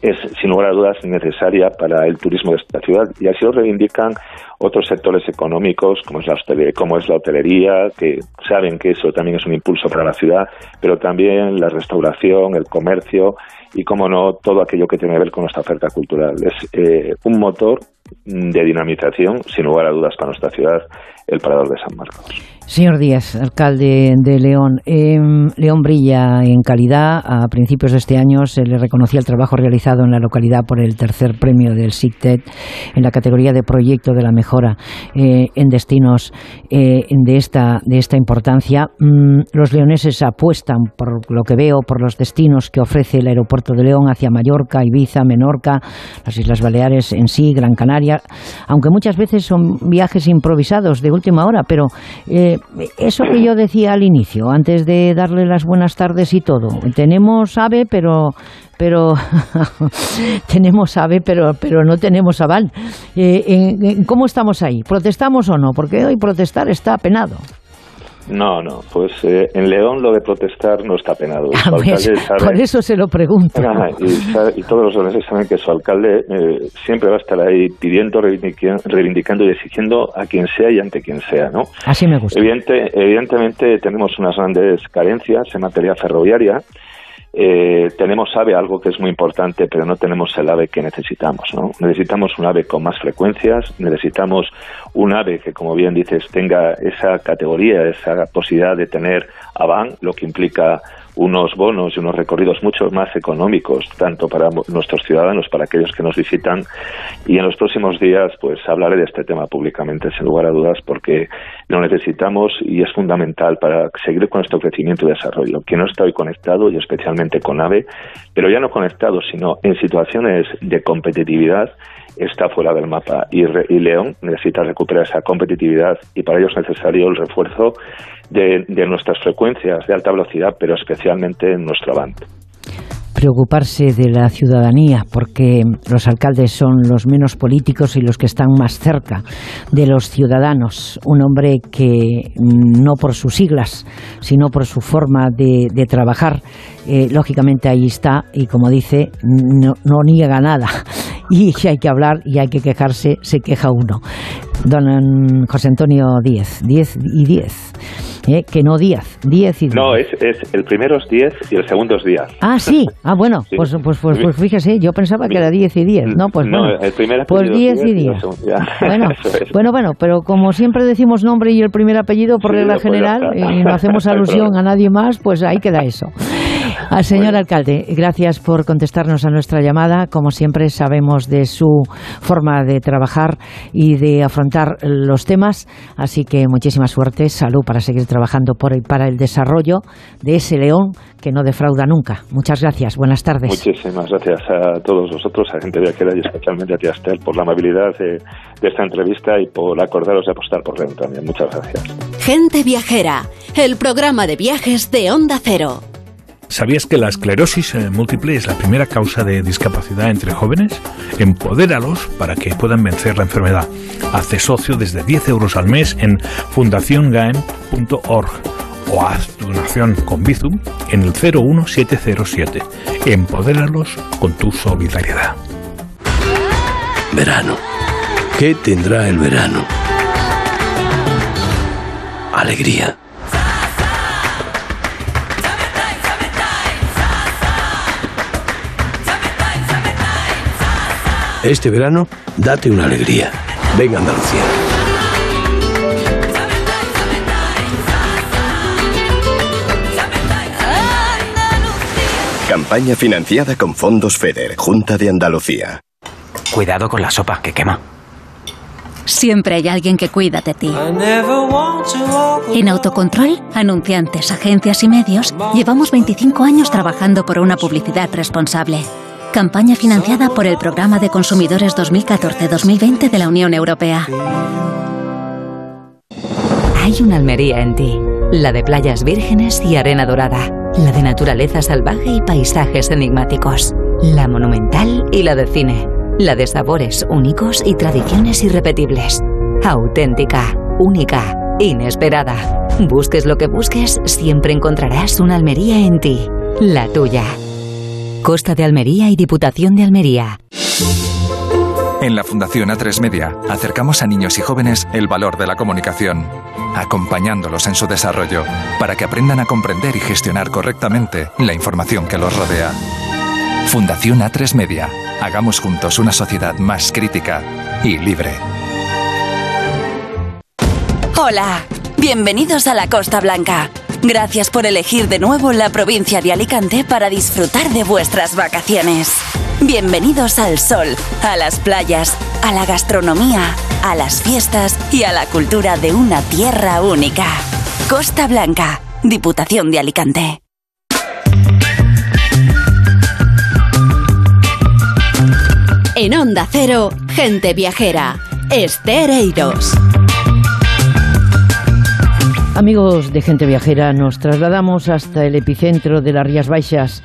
es sin lugar a dudas necesaria para el turismo de esta ciudad. Y así lo reivindican otros sectores económicos como es la hostelería, como es la hotelería que saben que eso también es un impulso para la ciudad pero también la restauración el comercio y como no todo aquello que tiene que ver con nuestra oferta cultural. Es eh, un motor de dinamización sin lugar a dudas para nuestra ciudad el parador de San Marcos Señor Díaz, alcalde de León, em, León brilla en calidad. A principios de este año se le reconocía el trabajo realizado en la localidad por el tercer premio del SICTED en la categoría de proyecto de la mejora eh, en destinos eh, de, esta, de esta importancia. Mm, los leoneses apuestan, por lo que veo, por los destinos que ofrece el aeropuerto de León hacia Mallorca, Ibiza, Menorca, las Islas Baleares en sí, Gran Canaria, aunque muchas veces son viajes improvisados de última hora, pero eh, eso que yo decía al inicio, antes de darle las buenas tardes y todo, tenemos ave, pero pero tenemos ave, pero pero no tenemos aval. Eh, ¿Cómo estamos ahí? ¿Protestamos o no? Porque hoy protestar está penado. No, no, pues eh, en León lo de protestar no está penado. Ah, pues, por eso se lo pregunto. y, todos los leoneses saben que su alcalde eh, siempre va a estar ahí pidiendo, reivindicando y exigiendo a quien sea y ante quien sea, ¿no? Así me gusta. evidentemente tenemos unas grandes carencias en materia ferroviaria eh, tenemos AVE, algo que es muy importante, pero no tenemos el AVE que necesitamos. ¿no? Necesitamos un AVE con más frecuencias, necesitamos un AVE que, como bien dices, tenga esa categoría, esa posibilidad de tener AVAN, lo que implica unos bonos y unos recorridos mucho más económicos, tanto para nuestros ciudadanos, para aquellos que nos visitan. Y en los próximos días, pues hablaré de este tema públicamente, sin lugar a dudas, porque lo necesitamos y es fundamental para seguir con nuestro crecimiento y desarrollo. Que no está hoy conectado, y especialmente con AVE, pero ya no conectado, sino en situaciones de competitividad, está fuera del mapa y, y, León necesita recuperar esa competitividad y para ello es necesario el refuerzo de, de nuestras frecuencias de alta velocidad, pero especialmente en nuestro avance preocuparse de la ciudadanía, porque los alcaldes son los menos políticos y los que están más cerca de los ciudadanos. Un hombre que no por sus siglas, sino por su forma de, trabajar, eh, lógicamente ahí está y como dice, no, no niega nada. Y si hay que hablar y hay que quejarse, se queja uno. Don José Antonio Díez, 10 y 10. ¿eh? Que no Díaz, 10 y 10. No, es, es, el primero es 10 y el segundo es Díaz. Ah, sí. Ah, bueno, pues, pues, pues, pues, fíjese, yo pensaba que era 10 y 10. No, pues bueno. el primer pues 10 y 10. Bueno, bueno, bueno, pero como siempre decimos nombre y el primer apellido por regla general y no hacemos alusión a nadie más, pues ahí queda eso. Al señor alcalde, gracias por contestarnos a nuestra llamada. Como siempre, sabemos de su forma de trabajar y de afrontar los temas. Así que muchísima suerte, salud para seguir trabajando por para el desarrollo de ese león que no defrauda nunca. Muchas gracias. Buenas tardes. Muchísimas gracias a todos vosotros, a gente viajera y especialmente a ti, Astel, por la amabilidad de, esta entrevista y por acordaros de apostar por León también. Muchas gracias. Gente Viajera, el programa de viajes de Onda Cero. ¿Sabías que la esclerosis eh, múltiple es la primera causa de discapacidad entre jóvenes? Empodéralos para que puedan vencer la enfermedad. Hace socio desde 10 euros al mes en fundaciongaem.org o haz tu donación con Bizum en el 01707. Empodéralos con tu solidaridad. Verano. ¿Qué tendrá el verano? Alegría. Este verano, date una alegría. Venga Andalucía. Campaña financiada con fondos FEDER, Junta de Andalucía. Cuidado con la sopa que quema. Siempre hay alguien que cuida de ti. En Autocontrol, anunciantes, agencias y medios, llevamos 25 años trabajando por una publicidad responsable. Campaña financiada por el Programa de Consumidores 2014-2020 de la Unión Europea. Hay una Almería en ti, la de playas vírgenes y arena dorada, la de naturaleza salvaje y paisajes enigmáticos, la monumental y la de cine, la de sabores únicos y tradiciones irrepetibles, auténtica, única, inesperada. Busques lo que busques, siempre encontrarás una Almería en ti, la tuya. Costa de Almería y Diputación de Almería. En la Fundación A3 Media acercamos a niños y jóvenes el valor de la comunicación, acompañándolos en su desarrollo para que aprendan a comprender y gestionar correctamente la información que los rodea. Fundación A3 Media. Hagamos juntos una sociedad más crítica y libre. Hola, bienvenidos a la Costa Blanca. Gracias por elegir de nuevo la provincia de Alicante para disfrutar de vuestras vacaciones. Bienvenidos al sol, a las playas, a la gastronomía, a las fiestas y a la cultura de una tierra única. Costa Blanca, Diputación de Alicante. En Onda Cero, gente viajera. Estereiros. Amigos de Gente Viajera, nos trasladamos hasta el epicentro de las Rías Baixas,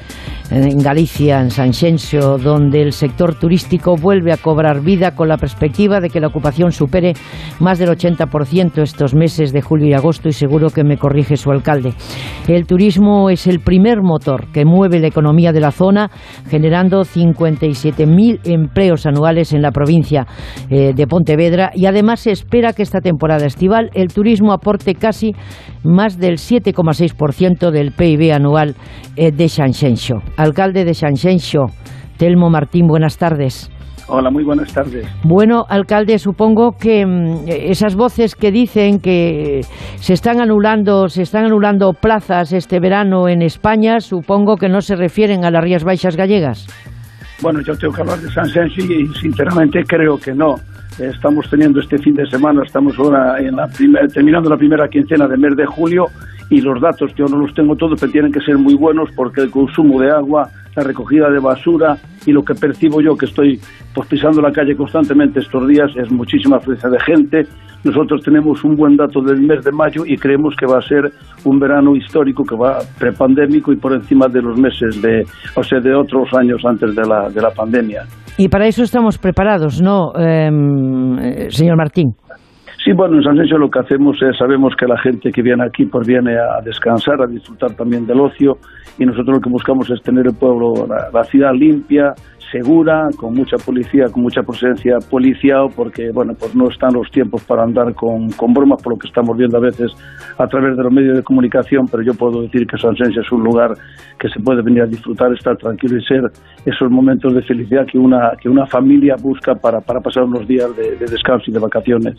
en Galicia, en Sanxenxo, donde el sector turístico vuelve a cobrar vida con la perspectiva de que la ocupación supere más del 80% estos meses de julio y agosto y seguro que me corrige su alcalde. El turismo es el primer motor que mueve la economía de la zona, generando 57.000 empleos anuales en la provincia eh, de Pontevedra y además se espera que esta temporada estival el turismo aporte casi más del 7,6% del PIB anual eh, de Sanxenxo. Alcalde de Sanxenxo, Telmo Martín, buenas tardes. Hola, muy buenas tardes. Bueno, alcalde, supongo que mm, esas voces que dicen que se están anulando, se están anulando plazas este verano en España, supongo que no se refieren a las Rías Baixas gallegas. Bueno, yo tengo que hablar de Sanxenxo y sinceramente creo que no. Estamos teniendo este fin de semana, estamos ahora en la terminando la primera quincena del mes de julio y los datos, yo no los tengo todos, pero tienen que ser muy buenos porque el consumo de agua, la recogida de basura y lo que percibo yo que estoy pues, pisando la calle constantemente estos días es muchísima afluencia de gente. Nosotros tenemos un buen dato del mes de mayo y creemos que va a ser un verano histórico que va prepandémico y por encima de los meses de, o sea, de otros años antes de la, de la pandemia. Y para eso estamos preparados, ¿no, em, eh, señor Martín? Sí, bueno, en San lo que hacemos es, sabemos que la gente que viene aquí pues viene a descansar, a disfrutar también del ocio y nosotros lo que buscamos es tener el pueblo, la ciudad limpia, segura, con mucha policía, con mucha presencia policial, porque bueno, pues no están los tiempos para andar con, con bromas, por lo que estamos viendo a veces a través de los medios de comunicación, pero yo puedo decir que Sansensia es un lugar que se puede venir a disfrutar, estar tranquilo y ser esos momentos de felicidad que una, que una familia busca para, para pasar unos días de, descanso y de vacaciones.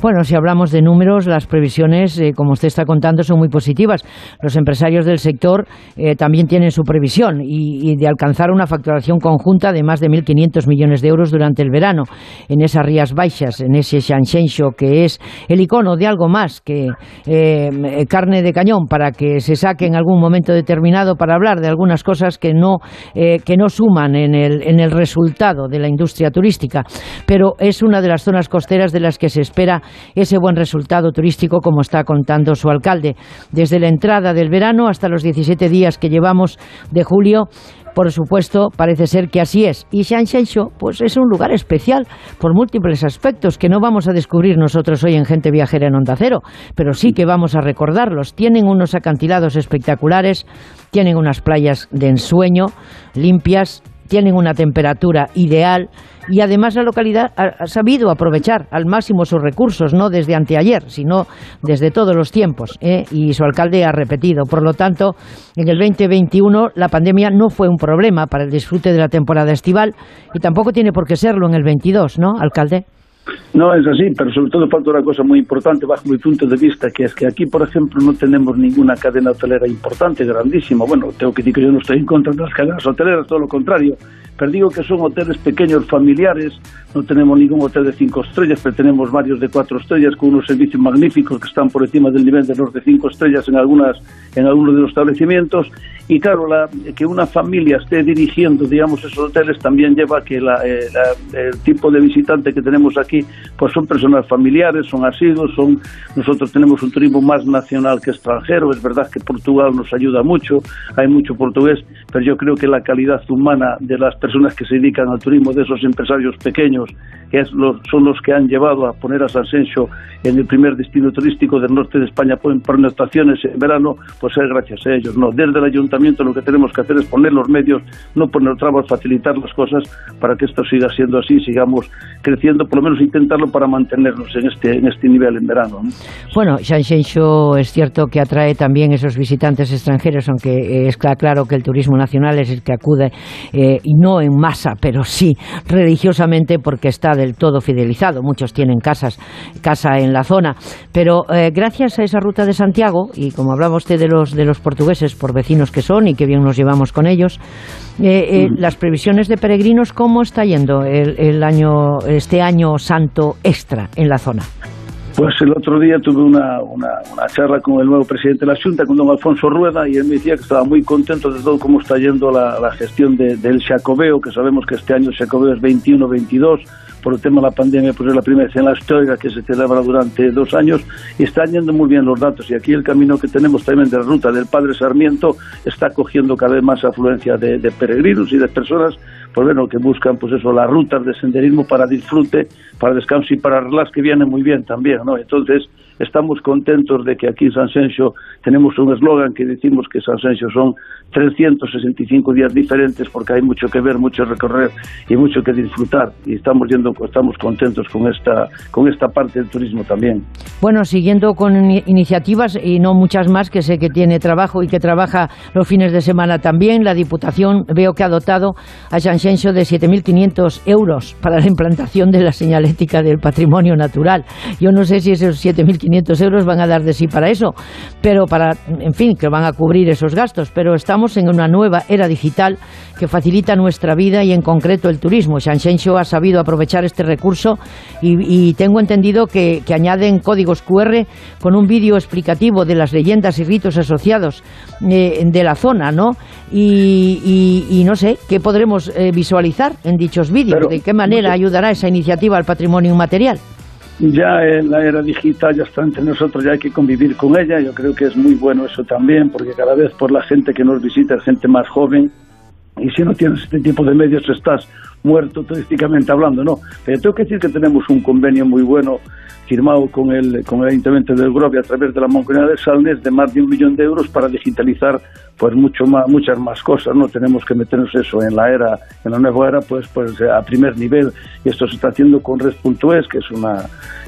Bueno, si hablamos de números, las previsiones, eh, como usted está contando, son muy positivas. Los empresarios del sector eh, también tienen su previsión y de alcanzar una facturación conjunta de más de 1.500 millones de euros durante el verano en esas Rías Baixas, en ese Xanxenxo que es el icono de algo más que eh, carne de cañón para que se saque en algún momento determinado para hablar de algunas cosas que no, eh, que no suman en el, en el resultado de la industria turística. Pero es una de las zonas costeras de las que se espera ese buen resultado turístico, como está contando su alcalde. Desde la entrada del verano hasta los 17 días que llevamos de julio, por supuesto, parece ser que así es. Y Shanshensho, pues es un lugar especial por múltiples aspectos que no vamos a descubrir nosotros hoy en Gente Viajera en Onda Cero, pero sí que vamos a recordarlos. Tienen unos acantilados espectaculares, tienen unas playas de ensueño limpias, tienen una temperatura ideal y además la localidad ha, sabido aprovechar al máximo sus recursos, no desde anteayer, sino desde todos los tiempos. ¿eh? Y su alcalde ha repetido. Por lo tanto, en el 2021 la pandemia no fue un problema para el disfrute de la temporada estival y tampoco tiene por qué serlo en el 22, ¿no, alcalde? No, es así, pero sobre todo falta una cosa muy importante bajo mi punto de vista, que es que aquí, por ejemplo, no tenemos ninguna cadena hotelera importante, grandísima. Bueno, tengo que decir que yo no estoy en contra de las cadenas hoteleras, todo lo contrario, pero digo que son hoteles pequeños, familiares, no tenemos ningún hotel de cinco estrellas, pero tenemos varios de cuatro estrellas con unos servicios magníficos que están por encima del nivel de los de cinco estrellas en algunas en algunos de los establecimientos y claro, la, que una familia esté dirigiendo, digamos, esos hoteles también lleva a que la, eh, el tipo de visitante que tenemos aquí pues son personas familiares, son asiduos, son nosotros tenemos un turismo más nacional que extranjero, es verdad que Portugal nos ayuda mucho, hay mucho portugués, pero yo creo que la calidad humana de las personas que se dedican al turismo, de esos empresarios pequeños, que es los, son los que han llevado a poner a San Senso en el primer destino turístico del norte de España por estaciones en verano, pues es gracias a ellos. No, desde ayuntamiento lo que tenemos que hacer es poner los medios, no poner trabas, facilitar las cosas para que esto siga siendo así, sigamos creciendo, por lo menos intentarlo para mantenernos en este, en este nivel en verano. Bueno, Shanshenshou es cierto que atrae también esos visitantes extranjeros, aunque está claro que el turismo nacional es el que acude, eh, y no en masa, pero sí religiosamente porque está del todo fidelizado. Muchos tienen casas, casa en la zona, pero eh, gracias a esa ruta de Santiago, y como hablaba usted de los, de los portugueses por vecinos que son y que bien nos llevamos con ellos, eh, mm. las previsiones de peregrinos, ¿cómo está yendo el, el año, este año santo extra en la zona? Pues el otro día tuve una, una, charla con el nuevo presidente de la Junta, con don Alfonso Rueda, y él me decía que estaba muy contento de todo cómo está yendo la, gestión del Xacobeo, que sabemos que este año el Xacobeo es 21-22, por el tema de la pandemia, pues es la primera vez en la historia que se celebra durante dos años, y están yendo muy bien los datos, y aquí el camino que tenemos también de la ruta del Padre Sarmiento está cogiendo cada vez más afluencia de, de peregrinos y de personas pues bueno, que buscan pues eso, las rutas de senderismo para disfrute, para descanso y para relax que viene muy bien también, ¿no? Entonces, estamos contentos de que aquí en San Sensio tenemos un eslogan que decimos que San Sensio son 365 días diferentes porque hay mucho que ver, mucho recorrer y mucho que disfrutar y estamos yendo estamos contentos con esta con esta parte del turismo también. Bueno, siguiendo con iniciativas y no muchas más que sé que tiene trabajo y que trabaja los fines de semana también, la Diputación veo que ha dotado a San Sensio de 7.500 euros para la implantación de la señalética del patrimonio natural. Yo no sé si esos 7.500 500 euros van a dar de sí para eso, pero para, en fin, que van a cubrir esos gastos. Pero estamos en una nueva era digital que facilita nuestra vida y en concreto el turismo. Shanshenshou ha sabido aprovechar este recurso y, tengo entendido que, añaden códigos QR con un vídeo explicativo de las leyendas y ritos asociados eh, de la zona, ¿no? Y, no sé, ¿qué podremos eh, visualizar en dichos vídeos? ¿De qué manera ayudará esa iniciativa al patrimonio inmaterial? Ya en la era digital ya está entre nosotros, ya hay que convivir con ella. Yo creo que es muy bueno eso también, porque cada vez por la gente que nos visita es gente más joven. Y si no tienes este tipo de medios, estás muerto turísticamente hablando, ¿no? Pero tengo que decir que tenemos un convenio muy bueno firmado con el, con el Ayuntamiento del Grove a través de la Mancomunidad de Salnes de más de un millón de euros para digitalizar pues mucho más, muchas más cosas, ¿no? Tenemos que meternos eso en la era, en la nueva era, pues, pues a primer nivel. Y esto se está haciendo con Red.es, que es una,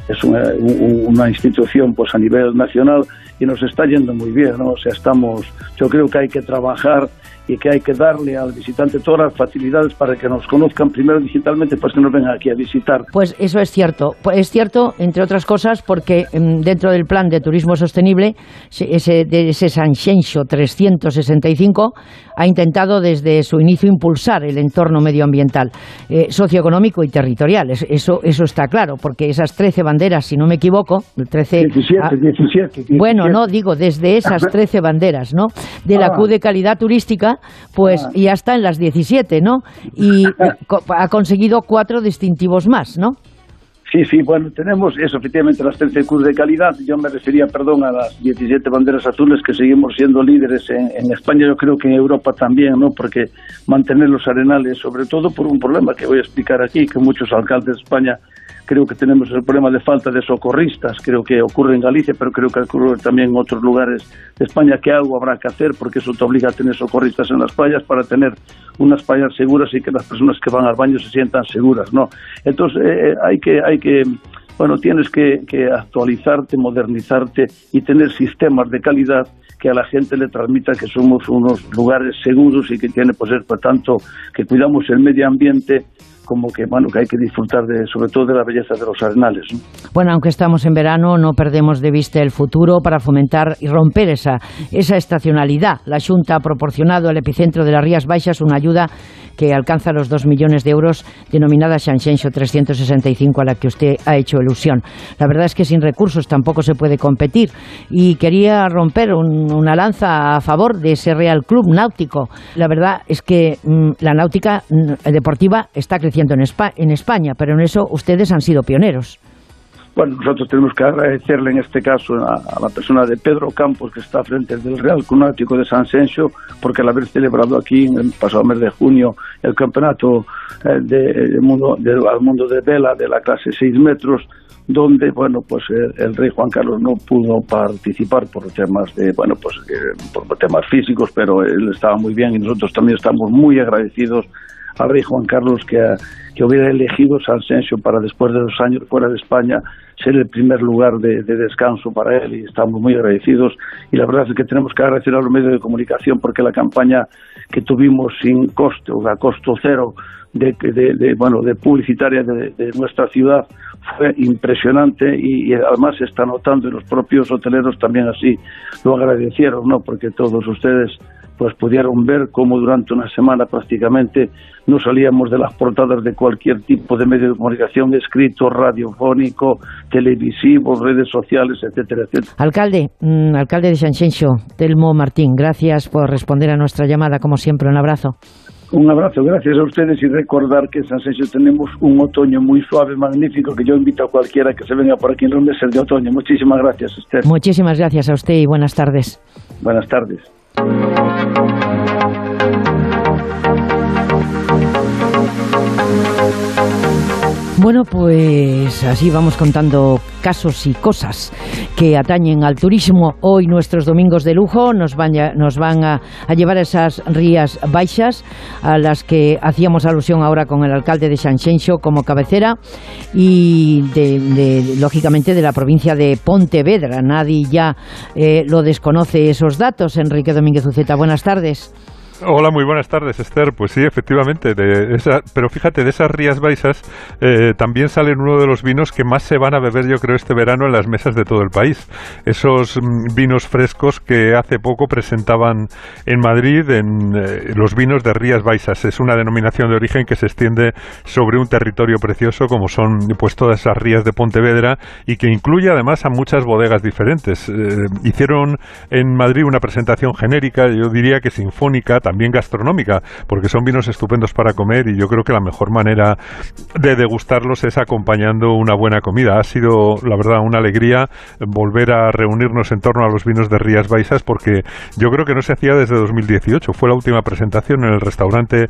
es una, una, institución pues a nivel nacional y nos está yendo muy bien, ¿no? O sea, estamos, yo creo que hay que trabajar y que hay que darle al visitante todas las facilidades para que nos conozca conozcan primero digitalmente, pues que nos vengan aquí a visitar. Pues eso es cierto. Pues es cierto, entre otras cosas, porque mm, dentro del plan de turismo sostenible, ese, de ese Sanxenxo 365 ha intentado desde su inicio impulsar el entorno medioambiental, eh, socioeconómico y territorial. Eso, eso está claro, porque esas 13 banderas, si no me equivoco, 13, 17, 17, Bueno, no, digo, desde esas 13 banderas, ¿no? De la Ah. Q de calidad turística, pues Ah. ya está en las 17, ¿no? Y co- ha conseguido cuatro distintivos más, ¿no? Sí, sí, bueno, tenemos eso, efectivamente, las 13 Qs de calidad. Yo me refería, perdón, a las 17 banderas azules que seguimos siendo líderes en, en España, yo creo que en Europa también, ¿no? Porque mantener los arenales, sobre todo por un problema que voy a explicar aquí, que muchos alcaldes de España creo que tenemos el problema de falta de socorristas, creo que ocurre en Galicia, pero creo que ocurre también en otros lugares de España, que algo habrá que hacer, porque eso te obliga a tener socorristas en las playas para tener unas playas seguras y que las personas que van al baño se sientan seguras, ¿no? Entonces, eh, hay que, hay que bueno, tienes que, que actualizarte, modernizarte y tener sistemas de calidad que a la gente le transmita que somos unos lugares seguros y que tiene, pues, por tanto, que cuidamos el medio ambiente como que bueno que hay que disfrutar de sobre todo de la belleza de los arenales ¿no? Bueno, aunque estamos en verano, no perdemos de vista el futuro para fomentar y romper esa, esa estacionalidad. La Junta ha proporcionado al epicentro de las Rías Baixas una ayuda que alcanza los 2 millones de euros, denominada Xanxenxo 365, a la que usted ha hecho ilusión. La verdad es que sin recursos tampoco se puede competir. Y quería romper un- una lanza a favor de ese Real Club Náutico. La verdad es que mm, la náutica mm, deportiva está creciendo en España, pero en eso ustedes han sido pioneros. Bueno, nosotros tenemos que agradecerle en este caso a, a la persona de Pedro Campos, que está frente del Real Club Náutico de San Sensio, porque al haber celebrado aquí en el pasado mes de junio el campeonato eh, de, de mundo, de- al mundo de vela de la clase 6 metros, donde bueno pues el, el rey Juan Carlos no pudo participar por temas de bueno pues eh, por temas físicos pero él estaba muy bien y nosotros también estamos muy agradecidos al rey Juan Carlos que, que hubiera elegido San Sensio para después de dos años fuera de España ser el primer lugar de, de descanso para él y estamos muy agradecidos. Y la verdad es que tenemos que agradecer a los medios de comunicación porque la campaña que tuvimos sin coste o a costo cero de, de, de, bueno de publicitaria de, de nuestra ciudad fue impresionante y, y además se está notando y los propios hoteleros también así lo agradecieron no porque todos ustedes pues pudieron ver cómo durante una semana prácticamente no salíamos de las portadas de cualquier tipo de medio de comunicación escrito, radiofónico, televisivo, redes sociales, etcétera, etcétera. Alcalde, mm, alcalde de Xanxenxo, Telmo Martín, gracias por responder a nuestra llamada, como siempre, un abrazo. Un abrazo, gracias a ustedes y recordar que en San Sensio tenemos un otoño muy suave, magnífico, que yo invito a cualquiera que se venga por aquí en los meses de otoño. Muchísimas gracias, Esther. Muchísimas gracias a usted y buenas tardes. Buenas tardes. Thank you. Bueno, pues así vamos contando casos y cosas que atañen al turismo. Hoy nuestros domingos de lujo nos van, a, nos van a, a, llevar a esas rías baixas a las que hacíamos alusión ahora con el alcalde de Sanxenxo como cabecera y de, de, lógicamente de la provincia de Pontevedra. Nadie ya eh, lo desconoce esos datos. Enrique Domínguez Uceta, buenas tardes. Hola, muy buenas tardes, Esther. Pues sí, efectivamente, de esa, pero fíjate, de esas Rías Baixas eh, también salen uno de los vinos que más se van a beber, yo creo, este verano en las mesas de todo el país. Esos mm, vinos frescos que hace poco presentaban en Madrid en eh, los vinos de Rías Baixas. Es una denominación de origen que se extiende sobre un territorio precioso como son pues todas esas rías de Pontevedra y que incluye además a muchas bodegas diferentes. Eh, hicieron en Madrid una presentación genérica, yo diría que sinfónica, también gastronómica, porque son vinos estupendos para comer y yo creo que la mejor manera de degustarlos es acompañando una buena comida. Ha sido, la verdad, una alegría volver a reunirnos en torno a los vinos de Rías Baixas porque yo creo que no se hacía desde 2018. Fue la última presentación en el restaurante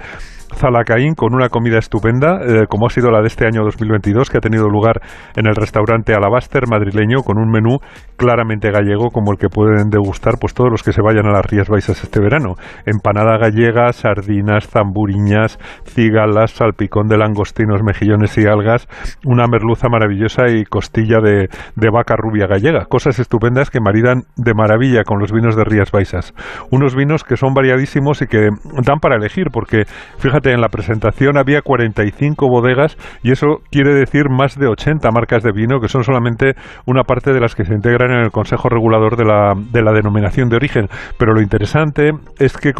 Zalacaín con una comida estupenda, eh, como ha sido la de este año 2022, que ha tenido lugar en el restaurante Alabaster madrileño, con un menú claramente gallego, como el que pueden degustar pues todos los que se vayan a las Rías Baixas este verano. Empanada gallega, sardinas, zamburiñas, cigalas, salpicón de langostinos, mejillones y algas, una merluza maravillosa y costilla de, de vaca rubia gallega. Cosas estupendas que maridan de maravilla con los vinos de Rías Baixas. Unos vinos que son variadísimos y que dan para elegir, porque fíjate, en la presentación había 45 bodegas y eso quiere decir más de 80 marcas de vino, que son solamente una parte de las que se integran en el Consejo Regulador de la, de la denominación de origen. Pero lo interesante es que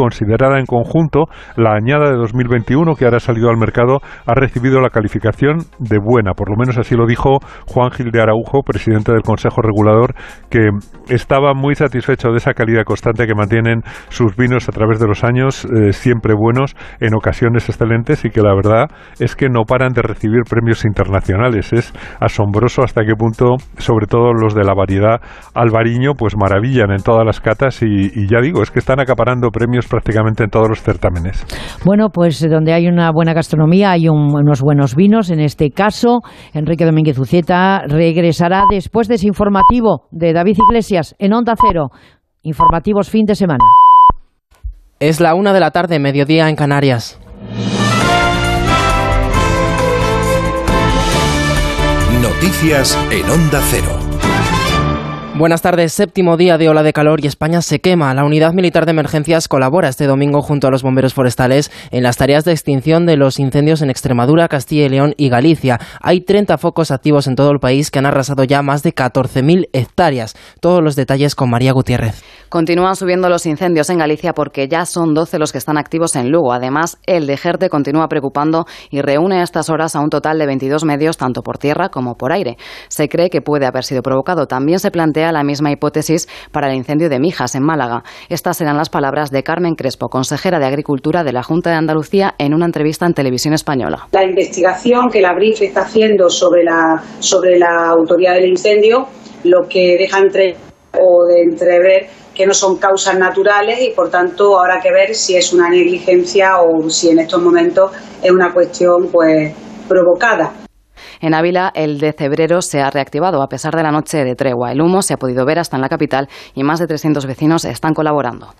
en conjunto, la añada de 2021 que ahora ha salido al mercado ha recibido la calificación de buena, por lo menos así lo dijo Juan Gil de Araujo, presidente del Consejo Regulador, que estaba muy satisfecho de esa calidad constante que mantienen sus vinos a través de los años, eh, siempre buenos, en ocasiones excelentes y que la verdad es que no paran de recibir premios internacionales. Es asombroso hasta qué punto, sobre todo los de la variedad albariño, pues maravillan en todas las catas y ya digo, es que están acaparando premios prácticamente en todos los certámenes. Bueno, pues donde hay una buena gastronomía hay unos buenos vinos. En este caso, Enrique Domínguez Ucieta regresará después de ese informativo de David Iglesias en Onda Cero. Informativos fin de semana. Es la una de la tarde, mediodía en Canarias. Noticias en Onda Cero. Buenas tardes. Séptimo día de ola de calor y España se quema. La Unidad Militar de Emergencias colabora este domingo junto a los bomberos forestales en las tareas de extinción de los incendios en Extremadura, Castilla y León y Galicia. Hay 30 focos activos en todo el país que han arrasado ya más de 14.000 hectáreas. Todos los detalles con María Gutiérrez. Continúan subiendo los incendios en Galicia porque ya son 12 los que están activos en Lugo. Además, el de Gerte continúa preocupando y reúne a estas horas a un total de 22 medios tanto por tierra como por aire. Se cree que puede haber sido provocado. También se plantea la misma hipótesis para el incendio de Mijas, en Málaga. Estas serán las palabras de Carmen Crespo, consejera de Agricultura de la Junta de Andalucía, en una entrevista en televisión española. La investigación que la BRIF está haciendo sobre la, sobre la autoría del incendio lo que deja entre o de entrever que no son causas naturales y por tanto habrá que ver si es una negligencia o si en estos momentos es una cuestión pues provocada. En Ávila, el de Cebrero se ha reactivado a pesar de la noche de tregua. El humo se ha podido ver hasta en la capital y más de 300 vecinos están colaborando.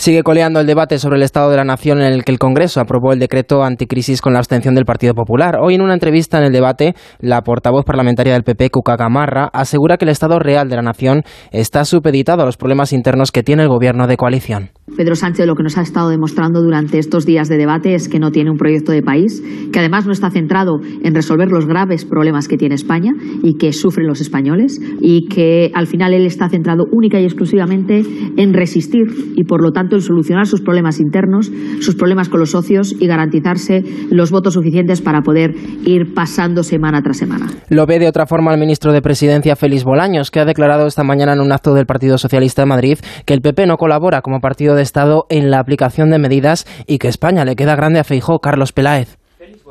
Sigue coleando el debate sobre el estado de la nación en el que el Congreso aprobó el decreto anticrisis con la abstención del Partido Popular. Hoy en una entrevista en el debate, la portavoz parlamentaria del PP, Cuca Gamarra, asegura que el estado real de la nación está supeditado a los problemas internos que tiene el gobierno de coalición. Pedro Sánchez lo que nos ha estado demostrando durante estos días de debate es que no tiene un proyecto de país, que además no está centrado en resolver los graves problemas que tiene España y que sufren los españoles y que al final él está centrado única y exclusivamente en resistir y por lo tanto en solucionar sus problemas internos, sus problemas con los socios y garantizarse los votos suficientes para poder ir pasando semana tras semana. Lo ve de otra forma el ministro de Presidencia, Félix Bolaños, que ha declarado esta mañana en un acto del Partido Socialista de Madrid que el PP no colabora como partido de Estado en la aplicación de medidas y que España le queda grande a Feijó, Carlos Peláez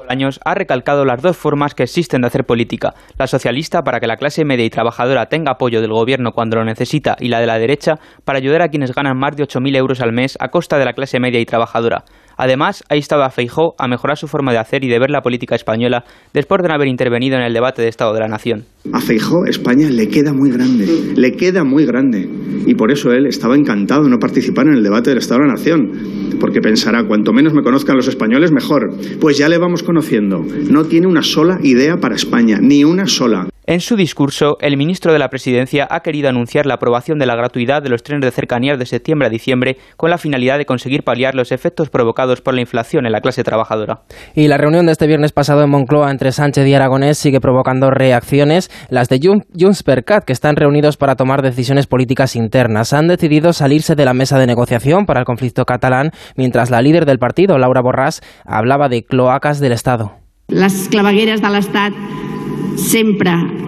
años ha recalcado las dos formas que existen de hacer política, la socialista para que la clase media y trabajadora tenga apoyo del gobierno cuando lo necesita y la de la derecha para ayudar a quienes ganan más de 8.000 euros al mes a costa de la clase media y trabajadora. Además, ha instado a Feijó a mejorar su forma de hacer y de ver la política española después de no haber intervenido en el debate de Estado de la Nación. A Feijó España le queda muy grande, le queda muy grande. Y por eso él estaba encantado de no participar en el debate del Estado de la Nación. Porque pensará, cuanto menos me conozcan los españoles, mejor. Pues ya le vamos conociendo. No tiene una sola idea para España, ni una sola. En su discurso, el ministro de la Presidencia ha querido anunciar la aprobación de la gratuidad de los trenes de cercanías de septiembre a diciembre con la finalidad de conseguir paliar los efectos provocados por la inflación en la clase trabajadora. Y la reunión de este viernes pasado en Moncloa entre Sánchez y Aragonés sigue provocando reacciones. Las de Junts per Cat, que están reunidos para tomar decisiones políticas internas, han decidido salirse de la mesa de negociación para el conflicto catalán, mientras la líder del partido, Laura Borràs, hablaba de cloacas del Estado. Las clavegueras del Estado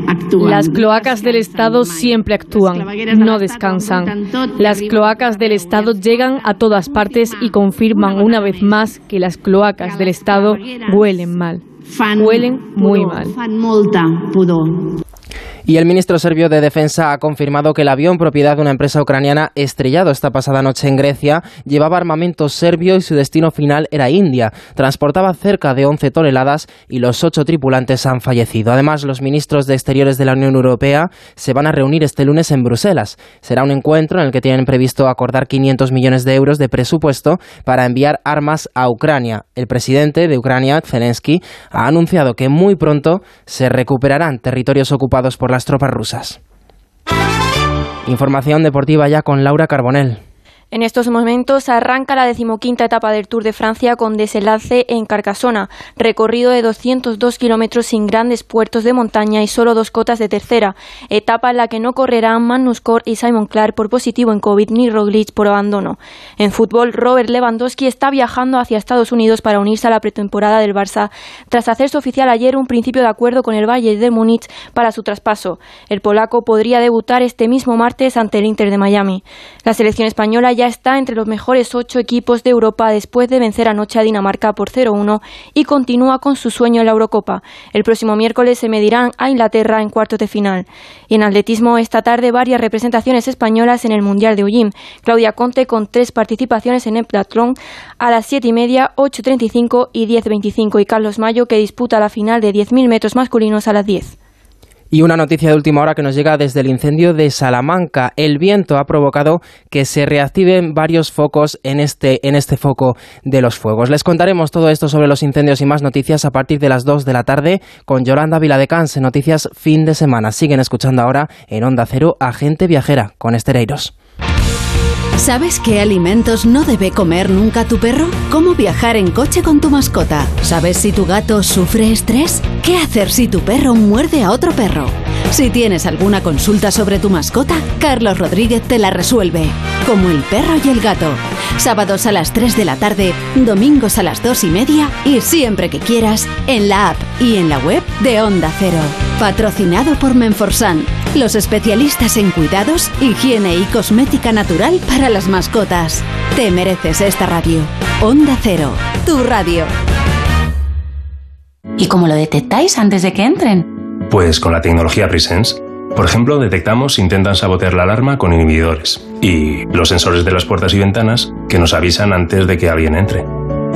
actúan. Las cloacas del Estado siempre actúan, no descansan. Las cloacas del Estado llegan a todas partes y confirman una vez más que las cloacas del Estado huelen mal. Huelen muy mal. Y el ministro serbio de Defensa ha confirmado que el avión propiedad de una empresa ucraniana estrellado esta pasada noche en Grecia llevaba armamento serbio y su destino final era India. Transportaba cerca de 11 toneladas y los ocho tripulantes han fallecido. Además, los ministros de Exteriores de la Unión Europea se van a reunir este lunes en Bruselas. Será un encuentro en el que tienen previsto acordar 500 millones de euros de presupuesto para enviar armas a Ucrania. El presidente de Ucrania, Zelensky, ha anunciado que muy pronto se recuperarán territorios ocupados por las tropas rusas. Información deportiva ya con Laura Carbonell. En estos momentos arranca la decimoquinta etapa del Tour de Francia con desenlace en Carcassona, recorrido de 202 kilómetros sin grandes puertos de montaña y solo dos cotas de tercera, etapa en la que no correrán Magnus Cort y Simon Clark por positivo en COVID ni Roglic por abandono. En fútbol, Robert Lewandowski está viajando hacia Estados Unidos para unirse a la pretemporada del Barça tras hacerse oficial ayer un principio de acuerdo con el Valle de Múnich para su traspaso. El polaco podría debutar este mismo martes ante el Inter de Miami. La selección española ya está entre los mejores ocho equipos de Europa después de vencer anoche a Dinamarca por 0-1 y continúa con su sueño en la Eurocopa. El próximo miércoles se medirán a Inglaterra en cuartos de final. Y en atletismo esta tarde varias representaciones españolas en el Mundial de Ujim. Claudia Conte con tres participaciones en el platlón a las 7 y media, 8.35 y 10.25 y Carlos Mayo que disputa la final de 10.000 metros masculinos a las 10. Y una noticia de última hora que nos llega desde el incendio de Salamanca. El viento ha provocado que se reactiven varios focos en este, en este foco de los fuegos. Les contaremos todo esto sobre los incendios y más noticias a partir de las 2 de la tarde con Yolanda Viladecans en Noticias Fin de Semana. Siguen escuchando ahora en Onda Cero Agente Viajera con Estereiros. ¿Sabes qué alimentos no debe comer nunca tu perro? ¿Cómo viajar en coche con tu mascota? ¿Sabes si tu gato sufre estrés? ¿Qué hacer si tu perro muerde a otro perro? Si tienes alguna consulta sobre tu mascota, Carlos Rodríguez te la resuelve. Como el perro y el gato. Sábados a las 3 de la tarde, domingos a las 2 y media y siempre que quieras en la app y en la web de Onda Cero. Patrocinado por Menforsan, los especialistas en cuidados, higiene y cosmética natural para las mascotas. Te mereces esta radio. Onda Cero, tu radio. ¿Y cómo lo detectáis antes de que entren? Pues con la tecnología Presence. Por ejemplo, detectamos si intentan sabotear la alarma con inhibidores y los sensores de las puertas y ventanas que nos avisan antes de que alguien entre.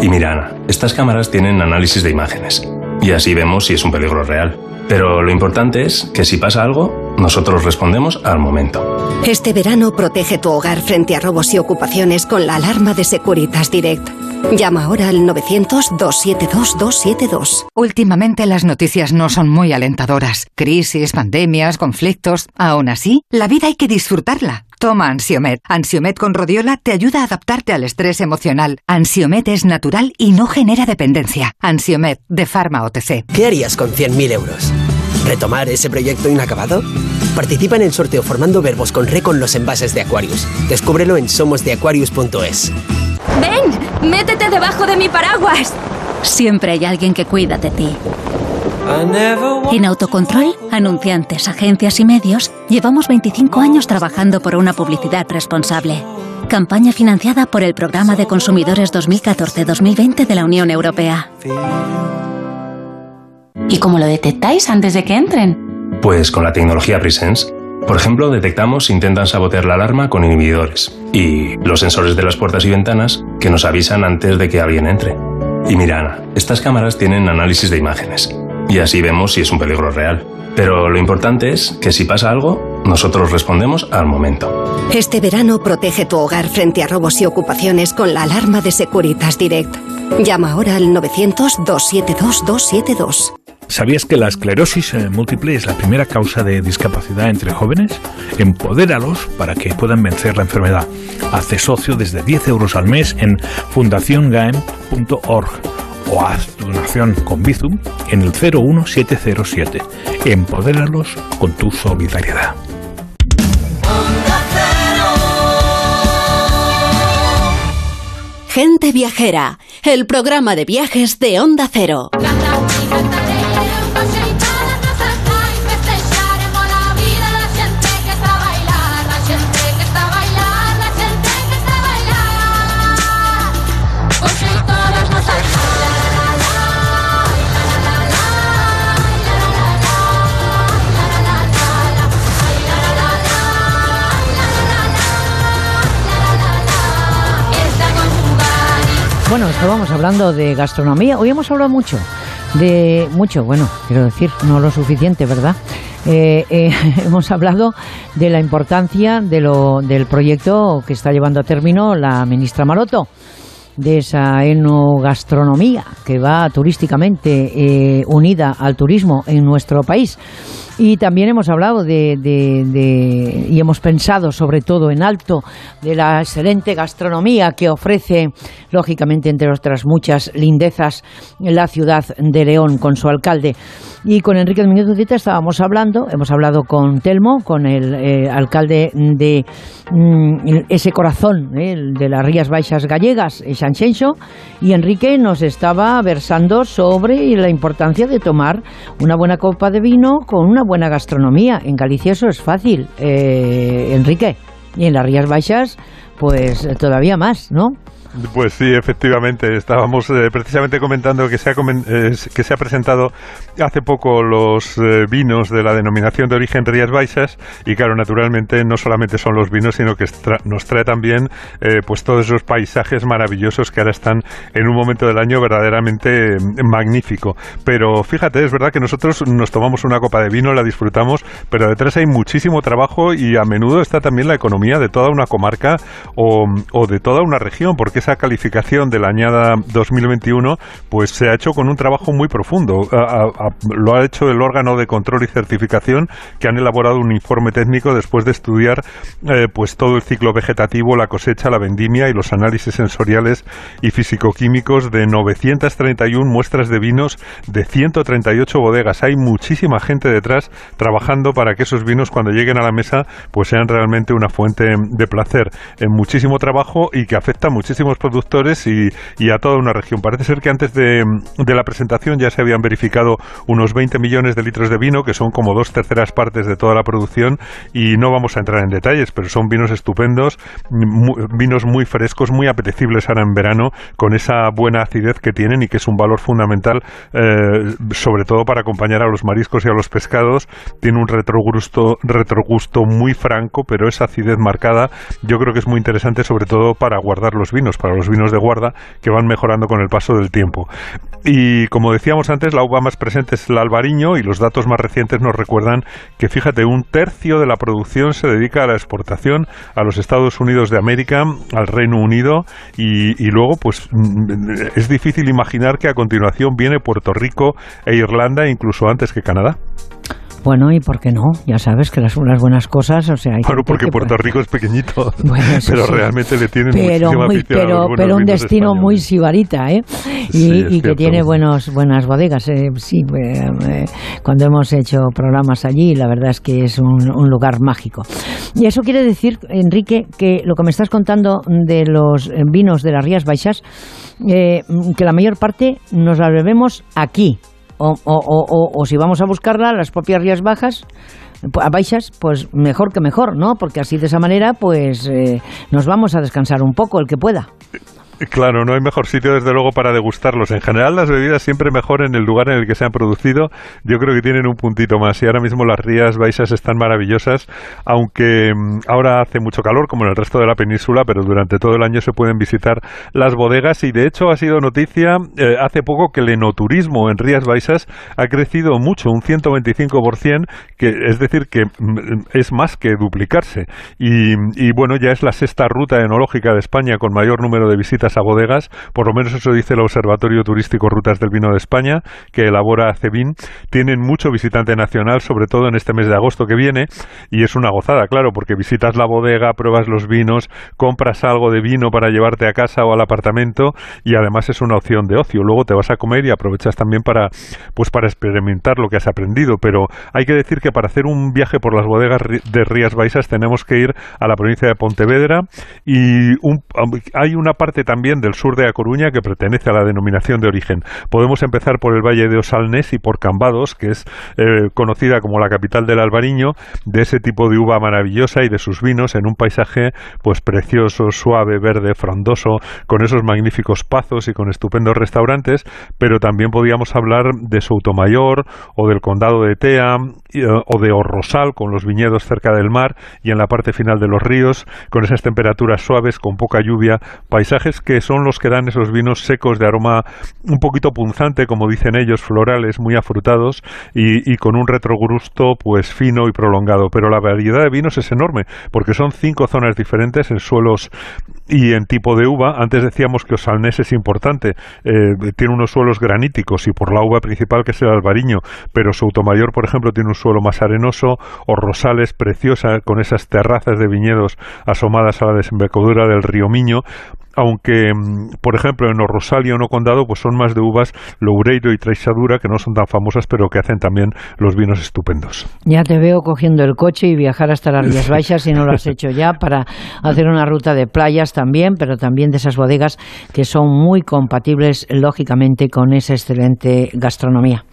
Y mira, Ana, estas cámaras tienen análisis de imágenes y así vemos si es un peligro real. Pero lo importante es que si pasa algo, nosotros respondemos al momento. Este verano protege tu hogar frente a robos y ocupaciones con la alarma de Securitas Direct. Llama ahora al 900-272-272. Últimamente las noticias no son muy alentadoras. Crisis, pandemias, conflictos. Aún así, la vida hay que disfrutarla. Toma Ansiomet. Ansiomet con Rodiola te ayuda a adaptarte al estrés emocional. Ansiomet es natural y no genera dependencia. Ansiomet de Pharma OTC. ¿Qué harías con 100.000 euros? ¿Retomar ese proyecto inacabado? Participa en el sorteo formando verbos con re con los envases de Aquarius. Descúbrelo en somosdeaquarius.es. ¡Ven! ¡Métete debajo de mi paraguas! Siempre hay alguien que cuida de ti. En Autocontrol, anunciantes, agencias y medios, llevamos 25 años trabajando por una publicidad responsable. Campaña financiada por el Programa de Consumidores 2014-2020 de la Unión Europea. ¿Y cómo lo detectáis antes de que entren? Pues con la tecnología Presence. Por ejemplo, detectamos si intentan sabotear la alarma con inhibidores y los sensores de las puertas y ventanas que nos avisan antes de que alguien entre. Y mira, Ana, estas cámaras tienen análisis de imágenes y así vemos si es un peligro real. Pero lo importante es que si pasa algo, nosotros respondemos al momento. Este verano protege tu hogar frente a robos y ocupaciones con la alarma de Securitas Direct. Llama ahora al 900-272-272. ¿Sabías que la esclerosis eh, múltiple es la primera causa de discapacidad entre jóvenes? Empodéralos para que puedan vencer la enfermedad. Hace socio desde 10 euros al mes en fundaciongaem.org haz tu donación con Bizum en el 01707. Empodéralos con tu solidaridad. Gente Viajera, el programa de viajes de Onda Cero. Bueno, estábamos hablando de gastronomía. Hoy hemos hablado mucho de mucho, bueno, quiero decir, no lo suficiente, ¿verdad? Eh, eh, hemos hablado de la importancia de lo, del proyecto que está llevando a término la ministra Maroto de esa enogastronomía que va turísticamente eh, unida al turismo en nuestro país. Y también hemos hablado de, de, y hemos pensado sobre todo en alto de la excelente gastronomía que ofrece, lógicamente, entre otras muchas lindezas, la ciudad de León con su alcalde. Y con Enrique de estábamos hablando, hemos hablado con Telmo, con el eh, alcalde de mm, ese corazón eh, de las Rías Baixas Gallegas, Xanxenxo, y Enrique nos estaba versando sobre la importancia de tomar una buena copa de vino con una buena gastronomía. En Galicia eso es fácil, eh, Enrique. Y en las Rías Baixas, pues todavía más, ¿no? Pues sí, efectivamente. Estábamos eh, precisamente comentando que se, ha eh, que se ha presentado hace poco los eh, vinos de la denominación de origen Rías Baixas y claro, naturalmente no solamente son los vinos, sino que nos trae también pues todos esos paisajes maravillosos que ahora están en un momento del año verdaderamente mm, magnífico. Pero fíjate, es verdad que nosotros nos tomamos una copa de vino, la disfrutamos, pero detrás hay muchísimo trabajo y a menudo está también la economía de toda una comarca o, o de toda una región, porque esa calificación de la añada 2021 pues se ha hecho con un trabajo muy profundo. lo ha hecho el órgano de control y certificación que han elaborado un informe técnico después de estudiar eh, pues todo el ciclo vegetativo, la cosecha, la vendimia y los análisis sensoriales y fisicoquímicos de 931 muestras de vinos de 138 bodegas. Hay muchísima gente detrás trabajando para que esos vinos cuando lleguen a la mesa pues sean realmente una fuente de placer. En muchísimo trabajo y que afecta muchísimos productores y, a toda una región. Parece ser que antes de, la presentación ya se habían verificado unos 20 millones de litros de vino, que son como dos terceras partes de toda la producción, y no vamos a entrar en detalles, pero son vinos estupendos, vinos muy frescos, muy apetecibles ahora en verano, con esa buena acidez que tienen y que es un valor fundamental, eh, sobre todo para acompañar a los mariscos y a los pescados. Tiene un retrogusto, retrogusto muy franco, pero esa acidez marcada yo creo que es muy interesante, sobre todo para guardar los vinos para los vinos de guarda que van mejorando con el paso del tiempo. Y como decíamos antes, la uva más presente es el albariño y los datos más recientes nos recuerdan que, fíjate, un tercio de la producción se dedica a la exportación a los Estados Unidos de América, al Reino Unido y, y luego, pues mm, es difícil imaginar que a continuación viene Puerto Rico e Irlanda, incluso antes que Canadá. Bueno, ¿y por qué no? Ya sabes que las, unas buenas cosas, o sea... Hay bueno, porque Puerto Rico es pequeñito, pero realmente le tienen pero muy, pero, pero un destino muy sibarita, ¿eh? Y, que tiene buenos, buenas bodegas, eh, sí. Eh, eh, cuando hemos hecho programas allí, la verdad es que es un, un lugar mágico. Y eso quiere decir, Enrique, que lo que me estás contando de los vinos de las Rías Baixas, que la mayor parte nos la bebemos aquí, o, o, o, si vamos a buscarla, las propias Rías Bajas, a baixas, pues mejor que mejor, ¿no? Porque así de esa manera, pues eh, nos vamos a descansar un poco, el que pueda. Claro, no hay mejor sitio desde luego para degustarlos. En general las bebidas siempre mejor en el lugar en el que se han producido. Yo creo que tienen un puntito más y ahora mismo las Rías Baixas están maravillosas, aunque mm, ahora hace mucho calor como en el resto de la península, pero durante todo el año se pueden visitar las bodegas y de hecho ha sido noticia eh, hace poco que el enoturismo en Rías Baixas ha crecido mucho, un 125%, que es decir que mm, es más que duplicarse. Y, y bueno, ya es la sexta ruta enológica de España con mayor número de visitas a bodegas, por lo menos eso dice el Observatorio Turístico Rutas del Vino de España, que elabora Cebin. Tienen mucho visitante nacional, sobre todo en este mes de agosto que viene, y es una gozada, claro, porque visitas la bodega, pruebas los vinos, compras algo de vino para llevarte a casa o al apartamento, y además es una opción de ocio. Luego te vas a comer y aprovechas también para, pues para experimentar lo que has aprendido. Pero hay que decir que para hacer un viaje por las bodegas de Rías Baixas tenemos que ir a la provincia de Pontevedra y hay una parte también también del sur de A Coruña que pertenece a la denominación de origen. Podemos empezar por el Valle de Osalnés y por Cambados, que es eh, conocida como la capital del albariño, de ese tipo de uva maravillosa y de sus vinos en un paisaje pues precioso, suave, verde, frondoso, con esos magníficos pazos y con estupendos restaurantes, pero también podíamos hablar de Soutomayor o del condado de Tea eh, o de Orrosal con los viñedos cerca del mar y en la parte final de los ríos con esas temperaturas suaves con poca lluvia, paisajes que son los que dan esos vinos secos de aroma un poquito punzante, como dicen ellos, florales, muy afrutados y, con un retrogusto pues fino y prolongado. Pero la variedad de vinos es enorme, porque son cinco zonas diferentes en suelos y en tipo de uva. Antes decíamos que Osalnés es importante, eh, tiene unos suelos graníticos y por la uva principal que es el albariño, pero Soutomayor, por ejemplo, tiene un suelo más arenoso, o Rosales preciosa con esas terrazas de viñedos asomadas a la desembocadura del río Miño aunque, mm, por ejemplo, en Rosalia o no Condado, pues son más de uvas Loureiro y Treixadura, que no son tan famosas, pero que hacen también los vinos estupendos. Ya te veo cogiendo el coche y viajar hasta las Rías Baixas, si no lo has hecho ya, para hacer una ruta de playas también, pero también de esas bodegas que son muy compatibles, lógicamente, con esa excelente gastronomía.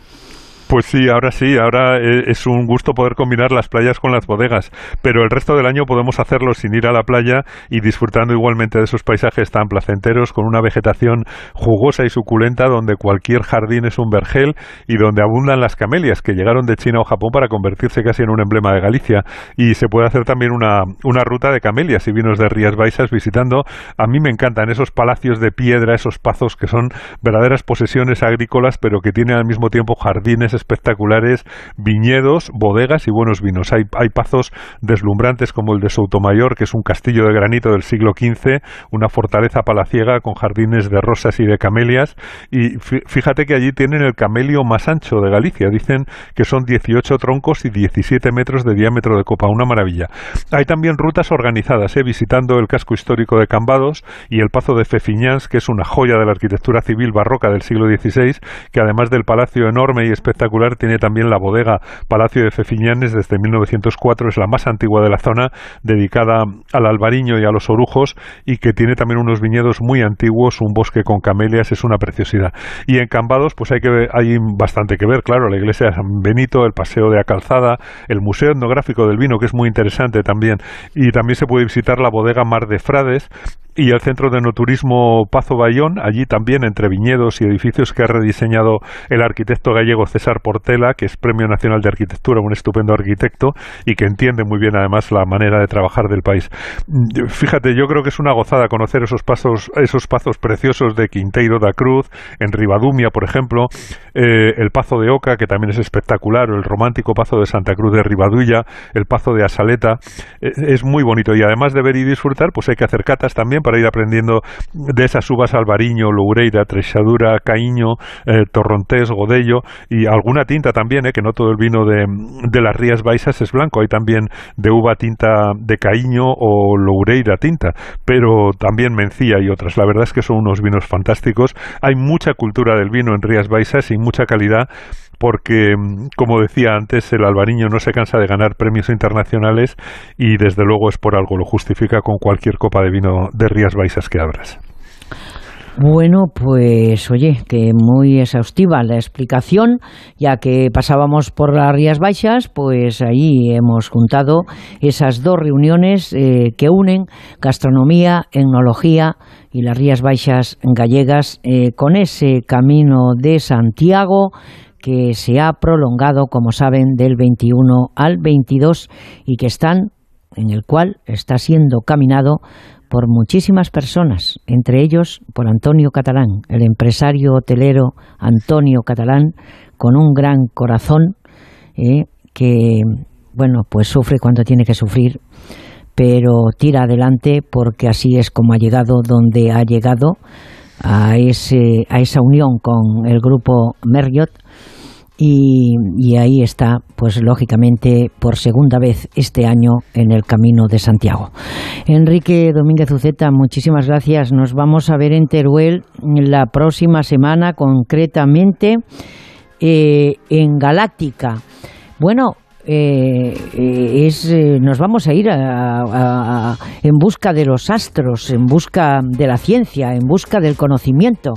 Pues sí, ahora sí, ahora eh, es un gusto poder combinar las playas con las bodegas, pero el resto del año podemos hacerlo sin ir a la playa y disfrutando igualmente de esos paisajes tan placenteros con una vegetación jugosa y suculenta donde cualquier jardín es un vergel y donde abundan las camelias que llegaron de China o Japón para convertirse casi en un emblema de Galicia. Y se puede hacer también una, una ruta de camelias y vinos de Rías Baixas visitando, a mí me encantan esos palacios de piedra, esos pazos que son verdaderas posesiones agrícolas pero que tienen al mismo tiempo jardines espectaculares, viñedos, bodegas y buenos vinos. Hay, hay pazos deslumbrantes como el de Soutomayor, que es un castillo de granito del siglo XV, una fortaleza palaciega con jardines de rosas y de camelias. Y fíjate que allí tienen el camelio más ancho de Galicia. Dicen que son 18 troncos y 17 metros de diámetro de copa. Una maravilla. Hay también rutas organizadas, ¿eh? visitando el casco histórico de Cambados y el Pazo de Fefiñans, que es una joya de la arquitectura civil barroca del siglo XVI, que además del palacio enorme y espectacular, tiene también la bodega Palacio de Fefiñanes desde 1904, es la más antigua de la zona, dedicada al albariño y a los orujos y que tiene también unos viñedos muy antiguos, un bosque con camelias, es una preciosidad. Y en Cambados pues hay, que, hay bastante que ver, claro, la iglesia de San Benito, el paseo de la calzada, el Museo Etnográfico del Vino, que es muy interesante también, y también se puede visitar la bodega Mar de Frades, y el Centro de Enoturismo Pazo Bayón, allí también entre viñedos y edificios que ha rediseñado el arquitecto gallego César Portela, que es Premio Nacional de Arquitectura, un estupendo arquitecto y que entiende muy bien además la manera de trabajar del país. Fíjate, yo creo que es una gozada conocer esos pasos, esos pazos preciosos de Quinteiro da Cruz, en Ribadumia, por ejemplo, eh, el Pazo de Oca, que también es espectacular, o el romántico Pazo de Santa Cruz de Ribadulla, el Pazo de Asaleta, eh, es muy bonito y además de ver y disfrutar, pues hay que hacer catas también para ir aprendiendo de esas uvas albariño, loureira, trexadura, caíño, eh, torrontés, godello y alguna tinta también, eh, que no todo el vino de, de, las Rías Baixas es blanco, hay también de uva tinta de caíño o loureira tinta, pero también mencía y otras. La verdad es que son unos vinos fantásticos. Hay mucha cultura del vino en Rías Baixas y mucha calidad porque, mm, como decía antes, el albariño no se cansa de ganar premios internacionales y desde luego es por algo, lo justifica con cualquier copa de vino de Rías Baixas que abras. Bueno, pues oye, que muy exhaustiva la explicación, ya que pasábamos por las Rías Baixas, pues ahí hemos juntado esas dos reuniones eh, que unen gastronomía, etnología y las Rías Baixas gallegas eh, con ese camino de Santiago que se ha prolongado, como saben, del 21 al 22 y que están en el cual está siendo caminado por muchísimas personas, entre ellos por Antonio Catalán, el empresario hotelero Antonio Catalán, con un gran corazón eh, que, bueno, pues sufre cuando tiene que sufrir, pero tira adelante porque así es como ha llegado donde ha llegado a, ese, a esa unión con el grupo Merriott y, ahí está, pues lógicamente, por segunda vez este año en el Camino de Santiago. Enrique Domínguez Uceta, muchísimas gracias. Nos vamos a ver en Teruel la próxima semana, concretamente eh, en Galáctica. Bueno, eh, eh, es, nos vamos a ir en busca de los astros, en busca de la ciencia, en busca del conocimiento.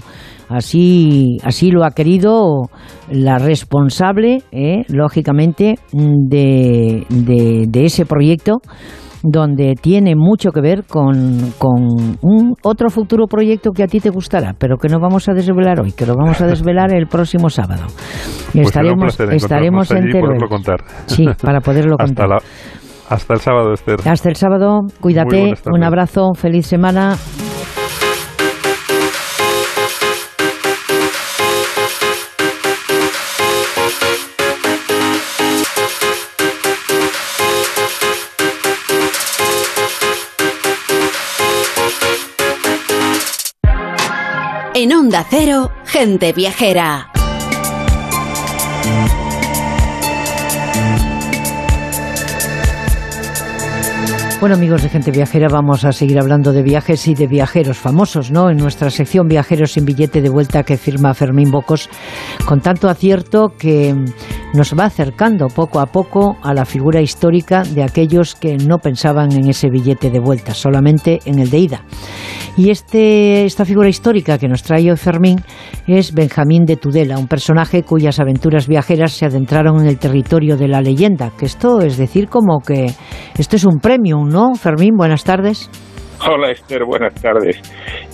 Así, así lo ha querido la responsable, eh, lógicamente, de, de, ese proyecto donde tiene mucho que ver con, un otro futuro proyecto que a ti te gustará, pero que no vamos a desvelar hoy, que lo vamos a desvelar el próximo sábado. Pues estaremos estaremos en Teruel. Sí, para poderlo contar. Hasta, el sábado, Esther. Hasta el sábado, cuídate, un abrazo, feliz semana. En Cero, gente viajera. Bueno, amigos de Gente Viajera, vamos a seguir hablando de viajes y de viajeros famosos, ¿no? En nuestra sección Viajeros sin billete de vuelta que firma Fermín Bocos, con tanto acierto que nos va acercando poco a poco a la figura histórica de aquellos que no pensaban en ese billete de vuelta, solamente en el de ida. Y este, esta figura histórica que nos trae hoy Fermín es Benjamín de Tudela, un personaje cuyas aventuras viajeras se adentraron en el territorio de la leyenda, que esto es decir como que esto es un premio, ¿no? Fermín, buenas tardes. Hola Esther, buenas tardes.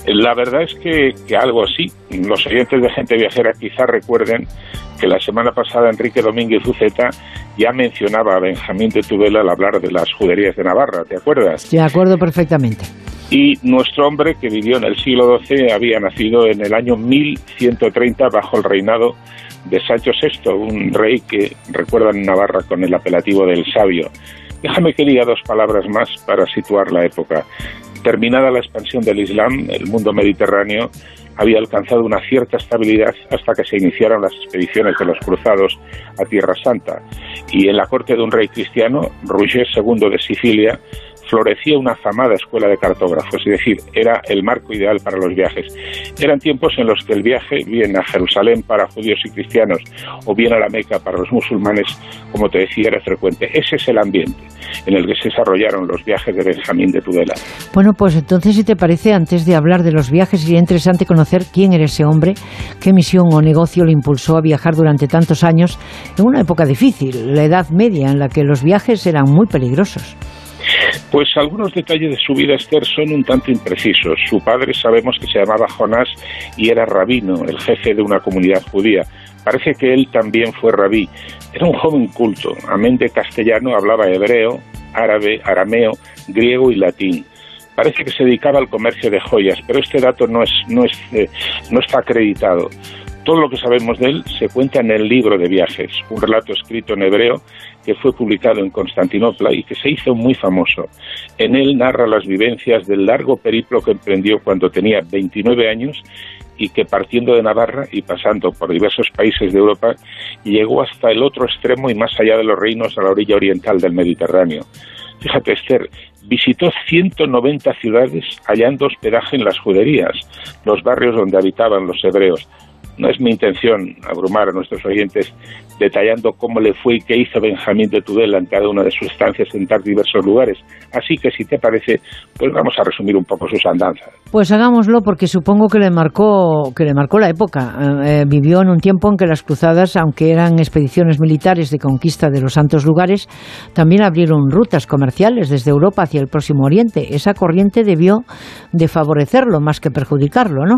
La verdad es que, que, algo así. Los oyentes de Gente Viajera quizás recuerden que la semana pasada Enrique Domínguez Uceta ya mencionaba a Benjamín de Tudela al hablar de las juderías de Navarra, ¿te acuerdas? De acuerdo perfectamente. Y nuestro hombre, que vivió en el siglo XII, había nacido en el año 1130 bajo el reinado de Sancho VI, un rey que recuerdan en Navarra con el apelativo del sabio. Déjame que diga dos palabras más para situar la época. Terminada la expansión del Islam, el mundo mediterráneo había alcanzado una cierta estabilidad hasta que se iniciaron las expediciones de los cruzados a Tierra Santa. Y en la corte de un rey cristiano, Roger II de Sicilia, florecía una afamada escuela de cartógrafos, es decir, era el marco ideal para los viajes. Eran tiempos en los que el viaje, bien a Jerusalén para judíos y cristianos, o bien a la Meca para los musulmanes, como te decía, era frecuente. Ese es el ambiente en el que se desarrollaron los viajes de Benjamín de Tudela. Bueno, pues entonces, si te parece, antes de hablar de los viajes, sería interesante conocer quién era ese hombre, qué misión o negocio lo impulsó a viajar durante tantos años en una época difícil, la Edad Media, en la que los viajes eran muy peligrosos. Pues algunos detalles de su vida, Esther, son un tanto imprecisos. Su padre sabemos que se llamaba Jonás y era rabino, el jefe de una comunidad judía. Parece que él también fue rabí. Era un joven culto. Amén de castellano hablaba hebreo, árabe, arameo, griego y latín. Parece que se dedicaba al comercio de joyas, pero este dato no, es, no, es, eh, no está acreditado. Todo lo que sabemos de él se cuenta en el libro de viajes, un relato escrito en hebreo que fue publicado en Constantinopla y que se hizo muy famoso. En él narra las vivencias del largo periplo que emprendió cuando tenía 29 años y que partiendo de Navarra y pasando por diversos países de Europa, llegó hasta el otro extremo y más allá de los reinos a la orilla oriental del Mediterráneo. Fíjate, Esther, visitó 190 ciudades hallando hospedaje en las juderías, los barrios donde habitaban los hebreos. No es mi intención abrumar a nuestros oyentes detallando cómo le fue y qué hizo Benjamín de Tudela en cada una de sus estancias en tan diversos lugares. Así que, si te parece, pues vamos a resumir un poco sus andanzas. Pues hagámoslo porque supongo que le marcó, que le marcó la época. Eh, vivió en un tiempo en que las cruzadas, aunque eran expediciones militares de conquista de los santos lugares, también abrieron rutas comerciales desde Europa hacia el próximo Oriente. Esa corriente debió de favorecerlo más que perjudicarlo, ¿no?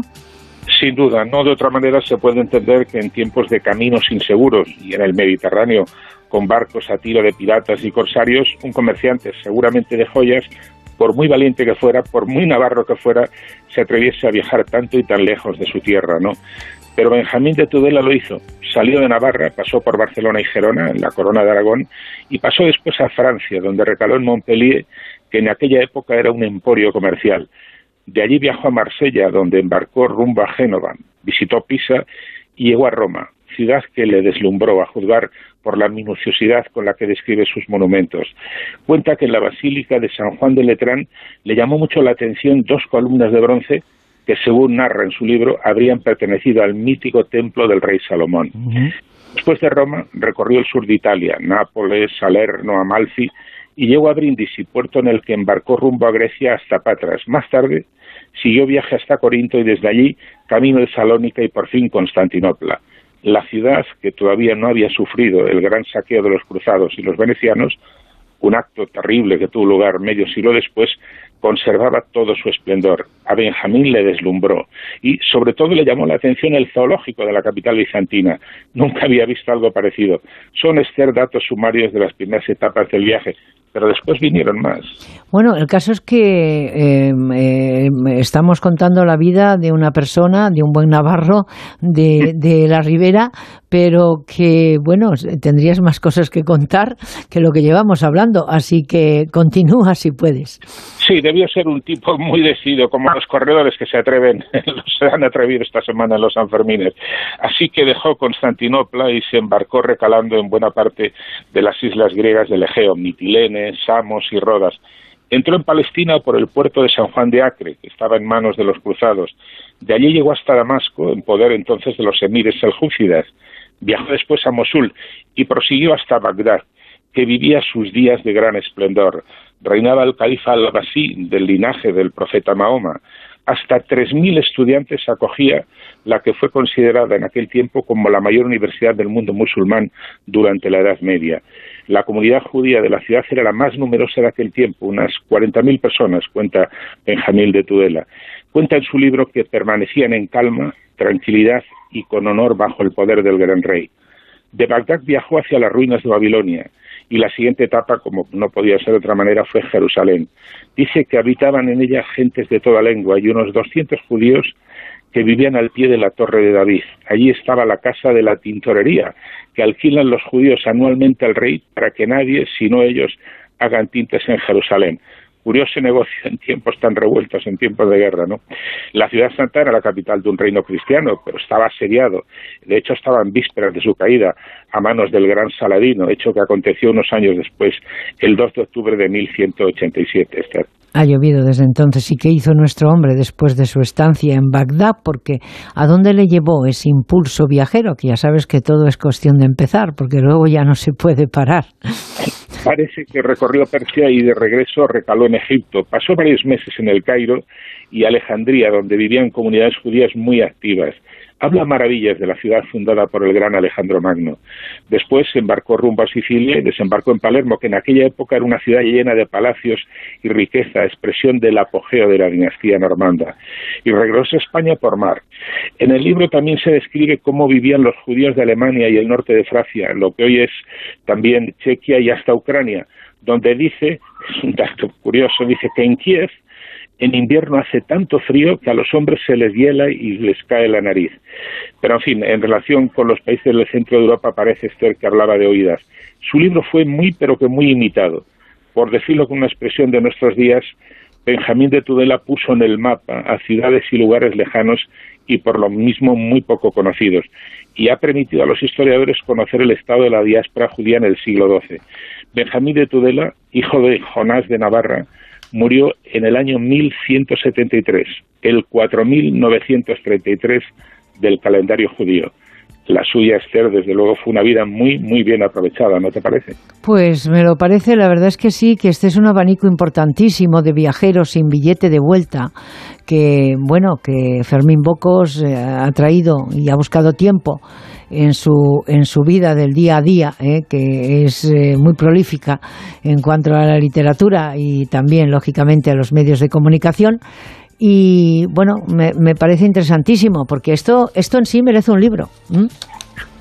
Sin duda, no de otra manera se puede entender que en tiempos de caminos inseguros y en el Mediterráneo con barcos a tiro de piratas y corsarios, un comerciante seguramente de joyas, por muy valiente que fuera, por muy navarro que fuera, se atreviese a viajar tanto y tan lejos de su tierra, ¿no? Pero Benjamín de Tudela lo hizo. Salió de Navarra, pasó por Barcelona y Gerona, en la corona de Aragón, y pasó después a Francia, donde recaló en Montpellier, que en aquella época era un emporio comercial. De allí viajó a Marsella, donde embarcó rumbo a Génova, visitó Pisa y llegó a Roma, ciudad que le deslumbró a juzgar por la minuciosidad con la que describe sus monumentos. Cuenta que en la Basílica de San Juan de Letrán le llamó mucho la atención dos columnas de bronce que, según narra en su libro, habrían pertenecido al mítico templo del rey Salomón. Después de Roma, recorrió el sur de Italia, Nápoles, Salerno, Amalfi, y llegó a Brindisi, puerto en el que embarcó rumbo a Grecia hasta Patras. Más tarde siguió viaje hasta Corinto y desde allí camino de Salónica y por fin Constantinopla. La ciudad, que todavía no había sufrido el gran saqueo de los cruzados y los venecianos, un acto terrible que tuvo lugar medio siglo después, conservaba todo su esplendor. A Benjamín le deslumbró y sobre todo le llamó la atención el zoológico de la capital bizantina. Nunca había visto algo parecido. Son Esther datos sumarios de las primeras etapas del viaje. Pero después vinieron más. Bueno, el caso es que em, em, estamos contando la vida de una persona, de un buen navarro de, de la Ribera, pero que, bueno, tendrías más cosas que contar que lo que llevamos hablando, así que continúa si puedes. Sí, debió ser un tipo muy decidido, como los corredores que se atreven, se han atrevido esta semana en los Sanfermines. Así que dejó Constantinopla y se embarcó recalando en buena parte de las islas griegas del Egeo, Mitilene, Samos y Rodas. Entró en Palestina por el puerto de San Juan de Acre, que estaba en manos de los cruzados. De allí llegó hasta Damasco, en poder entonces de los emires seljúcidas. Viajó después a Mosul y prosiguió hasta Bagdad, que vivía sus días de gran esplendor. Reinaba el califa al-Abbasí del linaje del profeta Mahoma. Hasta 3.000 estudiantes acogía la que fue considerada en aquel tiempo como la mayor universidad del mundo musulmán durante la Edad Media. La comunidad judía de la ciudad era la más numerosa de aquel tiempo, unas 40.000 personas, cuenta Benjamín de Tudela. Cuenta en su libro que permanecían en calma, tranquilidad y con honor bajo el poder del gran rey. De Bagdad viajó hacia las ruinas de Babilonia y la siguiente etapa, como no podía ser de otra manera, fue Jerusalén. Dice que habitaban en ella gentes de toda lengua y unos 200 judíos que vivían al pie de la Torre de David. Allí estaba la casa de la tintorería, que alquilan los judíos anualmente al rey para que nadie, sino ellos, hagan tintes en Jerusalén curioso negocio en tiempos tan revueltos, en tiempos de guerra, ¿no? La ciudad santa era la capital de un reino cristiano, pero estaba asediado. De hecho, estaba en vísperas de su caída a manos del gran Saladino, hecho que aconteció unos años después, el 2 de octubre de 1187, Esther. Ha llovido desde entonces. ¿Y qué hizo nuestro hombre después de su estancia en Bagdad? Porque ¿a dónde le llevó ese impulso viajero? Que ya sabes que todo es cuestión de empezar, porque luego ya no se puede parar. Parece que recorrió Persia y de regreso recaló en Egipto. Pasó varios meses en el Cairo y Alejandría, donde vivían comunidades judías muy activas. Habla maravillas de la ciudad fundada por el gran Alejandro Magno. Después se embarcó rumbo a Sicilia y desembarcó en Palermo, que en aquella época era una ciudad llena de palacios y riqueza, expresión del apogeo de la dinastía normanda. Y regresó a España por mar. En el libro también se describe cómo vivían los judíos de Alemania y el norte de Francia, lo que hoy es también Chequia y hasta Ucrania, donde dice, es un dato curioso, dice que en Kiev en invierno hace tanto frío que a los hombres se les hiela y les cae la nariz. Pero, en fin, en relación con los países del centro de Europa parece ser que hablaba de oídas. Su libro fue muy, pero que muy imitado. Por decirlo con una expresión de nuestros días, Benjamín de Tudela puso en el mapa a ciudades y lugares lejanos y por lo mismo muy poco conocidos, y ha permitido a los historiadores conocer el estado de la diáspora judía en el siglo XII. Benjamín de Tudela, hijo de Jonás de Navarra, murió en el año 1173, el 4933 del calendario judío. La suya, Esther, desde luego fue una vida muy, muy bien aprovechada, ¿no te parece? Pues me lo parece, la verdad es que sí, que este es un abanico importantísimo de viajeros sin billete de vuelta, que, bueno, que Fermín Bocos eh, ha traído y ha buscado tiempo en su, en su vida del día a día, eh, que es eh, muy prolífica en cuanto a la literatura y también, lógicamente, a los medios de comunicación. Y bueno, me, parece interesantísimo porque esto, esto en sí merece un libro.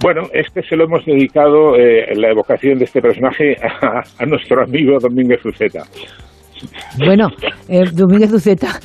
Bueno, este se lo hemos dedicado, eh, la evocación de este personaje, a, nuestro amigo Domínguez Uceta. Bueno, eh, Domínguez Uceta.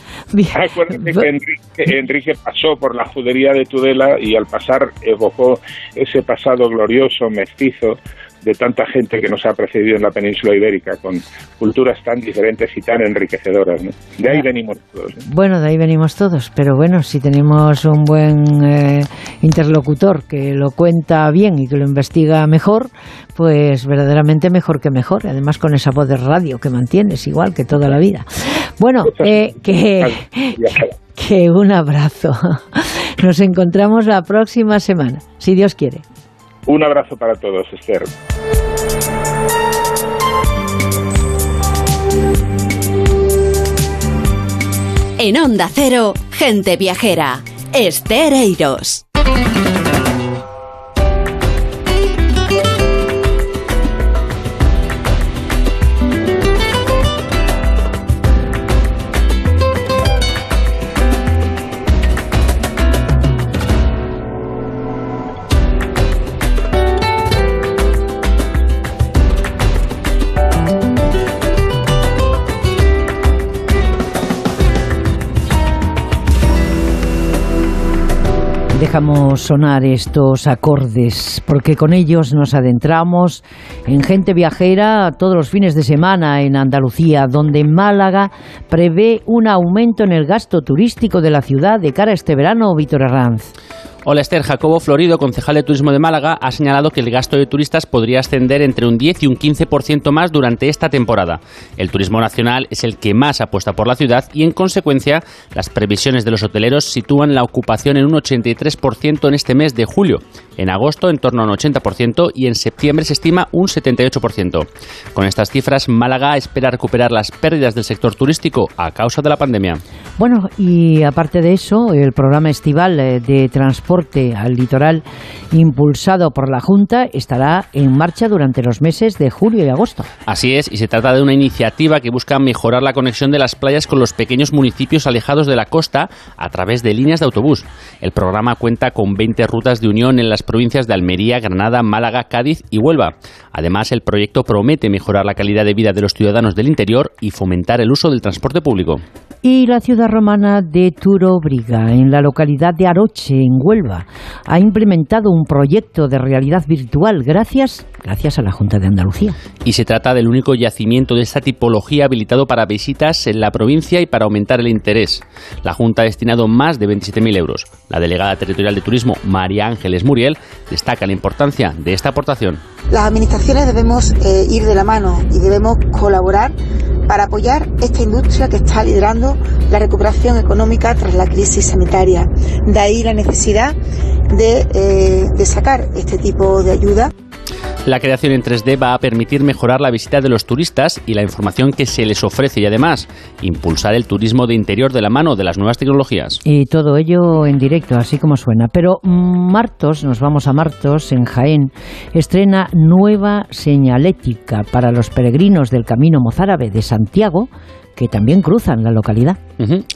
Acuérdate que Enrique, pasó por la judería de Tudela y al pasar evocó ese pasado glorioso, mestizo, de tanta gente que nos ha precedido en la península ibérica, con culturas tan diferentes y tan enriquecedoras. De ahí venimos todos. Bueno, de ahí venimos todos, pero bueno, si tenemos un buen eh, interlocutor que lo cuenta bien y que lo investiga mejor, pues verdaderamente mejor que mejor. Además, con esa voz de radio que mantienes, igual que toda la vida. Bueno, eh, que, que un abrazo. Nos encontramos la próxima semana, si Dios quiere. Un abrazo para todos, Esther. En Onda Cero, gente viajera. Esther Eiros. Dejamos sonar estos acordes, porque con ellos nos adentramos en gente viajera todos los fines de semana en Andalucía, donde Málaga prevé un aumento en el gasto turístico de la ciudad de cara a este verano, Víctor Arranz. Hola Esther, Jacobo Florido, concejal de Turismo de Málaga, ha señalado que el gasto de turistas podría ascender entre un 10 y un 15% más durante esta temporada. El turismo nacional es el que más apuesta por la ciudad y, en consecuencia, las previsiones de los hoteleros sitúan la ocupación en un 83% en este mes de julio, en agosto en torno a un 80% y en septiembre se estima un 78%. Con estas cifras, Málaga espera recuperar las pérdidas del sector turístico a causa de la pandemia. Bueno, y aparte de eso, el programa estival eh, de transporte al litoral impulsado por la Junta estará en marcha durante los meses de julio y agosto. Así es, y se trata de una iniciativa que busca mejorar la conexión de las playas con los pequeños municipios alejados de la costa a través de líneas de autobús. El programa cuenta con 20 rutas de unión en las provincias de Almería, Granada, Málaga, Cádiz y Huelva. Además, el proyecto promete mejorar la calidad de vida de los ciudadanos del interior y fomentar el uso del transporte público. Y la ciudad romana de Turobriga, en la localidad de Aroche, en Huelva, ha implementado un proyecto de realidad virtual gracias, gracias a la Junta de Andalucía. Y se trata del único yacimiento de esta tipología habilitado para visitas en la provincia y para aumentar el interés. La Junta ha destinado más de 27.000 euros. La delegada territorial de turismo, María Ángeles Muriel, destaca la importancia de esta aportación. Las administraciones debemos eh, ir de la mano y debemos colaborar para apoyar esta industria que está liderando la recuperación económica tras la crisis sanitaria. De ahí la necesidad de, eh, de sacar este tipo de ayuda. La creación en 3D va a permitir mejorar la visita de los turistas y la información que se les ofrece y además impulsar el turismo de interior de la mano de las nuevas tecnologías. Y todo ello en directo, así como suena. Pero Martos, nos vamos a Martos, en Jaén, estrena nueva señalética para los peregrinos del Camino Mozárabe de Santiago que también cruzan la localidad.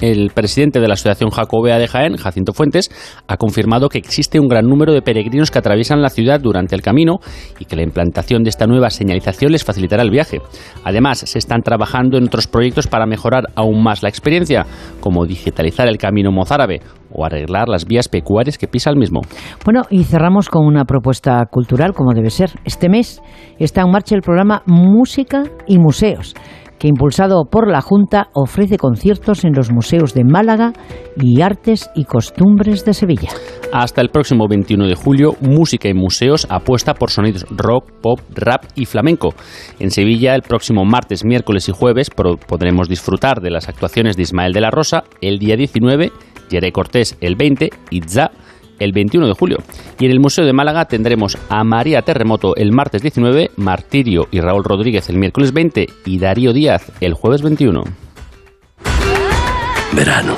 El presidente de la Asociación Jacobea de Jaén, Jacinto Fuentes, ha confirmado que existe un gran número de peregrinos que atraviesan la ciudad durante el camino y que la implantación de esta nueva señalización les facilitará el viaje. Además, se están trabajando en otros proyectos para mejorar aún más la experiencia, como digitalizar el camino mozárabe o arreglar las vías pecuarias que pisa el mismo. Bueno, y cerramos con una propuesta cultural, como debe ser. Este mes está en marcha el programa Música y Museos que impulsado por la Junta ofrece conciertos en los museos de Málaga y Artes y Costumbres de Sevilla. Hasta el próximo 21 de julio, Música y Museos apuesta por sonidos rock, pop, rap y flamenco. En Sevilla, el próximo martes, miércoles y jueves podremos disfrutar de las actuaciones de Ismael de la Rosa el día 19, Yere Cortés el 20 y Za el 21 de julio. Y en el Museo de Málaga tendremos a María Terremoto el martes 19, Martirio y Raúl Rodríguez el miércoles 20 y Darío Díaz el jueves 21. Verano.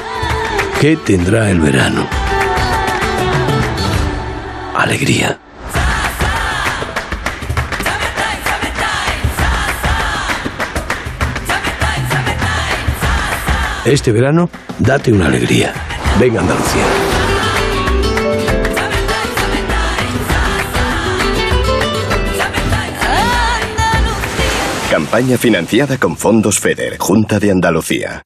¿Qué tendrá el verano? Alegría. Este verano, date una alegría. Venga Andalucía. Campaña financiada con fondos FEDER, Junta de Andalucía.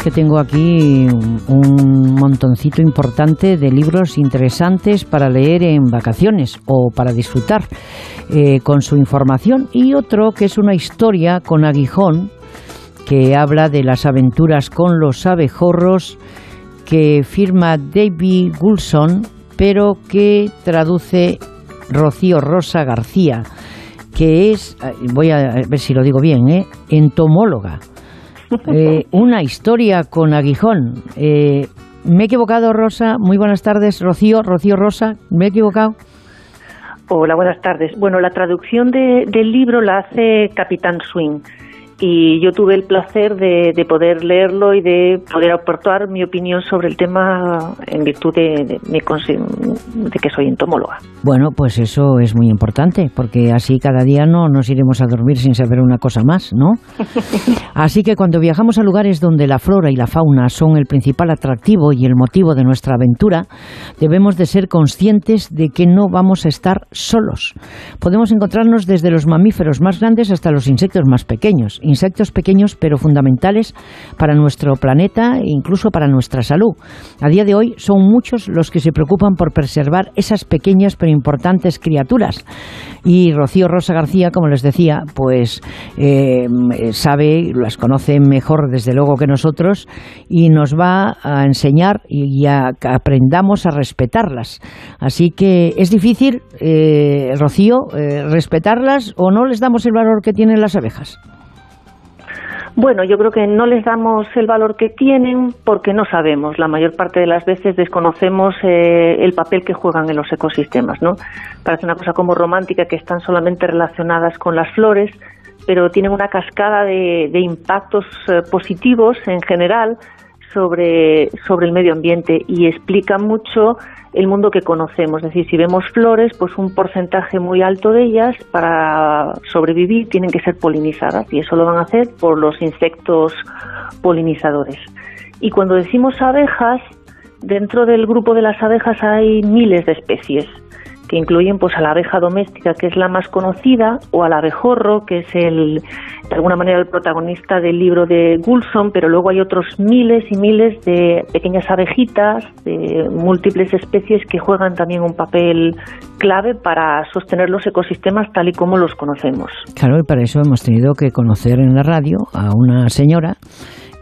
Que tengo aquí un montoncito importante de libros interesantes para leer en vacaciones o para disfrutar eh, con su información y otro que es una historia con aguijón que habla de las aventuras con los abejorros que firma David Gulson pero que traduce Rocío Rosa García que es, eh, voy a ver si lo digo bien, ¿eh? entomóloga eh, una historia con aguijón. Eh, ¿Me he equivocado, Rosa? Muy buenas tardes, Rocío. Rocío Rosa, ¿me he equivocado? Hola, buenas tardes. Bueno, la traducción del libro la hace Capitán Swing y yo tuve el placer de, poder leerlo y de poder aportar mi opinión sobre el tema en virtud de, de, que soy entomóloga. Bueno, pues eso es muy importante, porque así cada día no nos iremos a dormir sin saber una cosa más, ¿no? Así que cuando viajamos a lugares donde la flora y la fauna son el principal atractivo y el motivo de nuestra aventura, debemos de ser conscientes de que no vamos a estar solos. Podemos encontrarnos desde los mamíferos más grandes hasta los insectos más pequeños insectos pequeños pero fundamentales para nuestro planeta e incluso para nuestra salud. A día de hoy son muchos los que se preocupan por preservar esas pequeñas pero importantes criaturas. Y Rocío Rosa García, como les decía, pues eh, sabe, las conoce mejor desde luego que nosotros y nos va a enseñar y, a que aprendamos a respetarlas. Así que es difícil, eh, Rocío, eh, respetarlas o no les damos el valor que tienen las abejas. Bueno, yo creo que no les damos el valor que tienen porque no sabemos. La mayor parte de las veces desconocemos eh, el papel que juegan en los ecosistemas, ¿no? Parece una cosa como romántica que están solamente relacionadas con las flores, pero tienen una cascada de, impactos eh, positivos en general sobre, sobre el medio ambiente y explican mucho el mundo que conocemos. Es decir, si vemos flores, pues un porcentaje muy alto de ellas para sobrevivir tienen que ser polinizadas y eso lo van a hacer por los insectos polinizadores. Y cuando decimos abejas, dentro del grupo de las abejas hay miles de especies que incluyen pues a la abeja doméstica, que es la más conocida, o al abejorro, que es el, de alguna manera el protagonista del libro de Gulson, pero luego hay otros miles y miles de pequeñas abejitas de múltiples especies que juegan también un papel clave para sostener los ecosistemas tal y como los conocemos. Claro, y para eso hemos tenido que conocer en la radio a una señora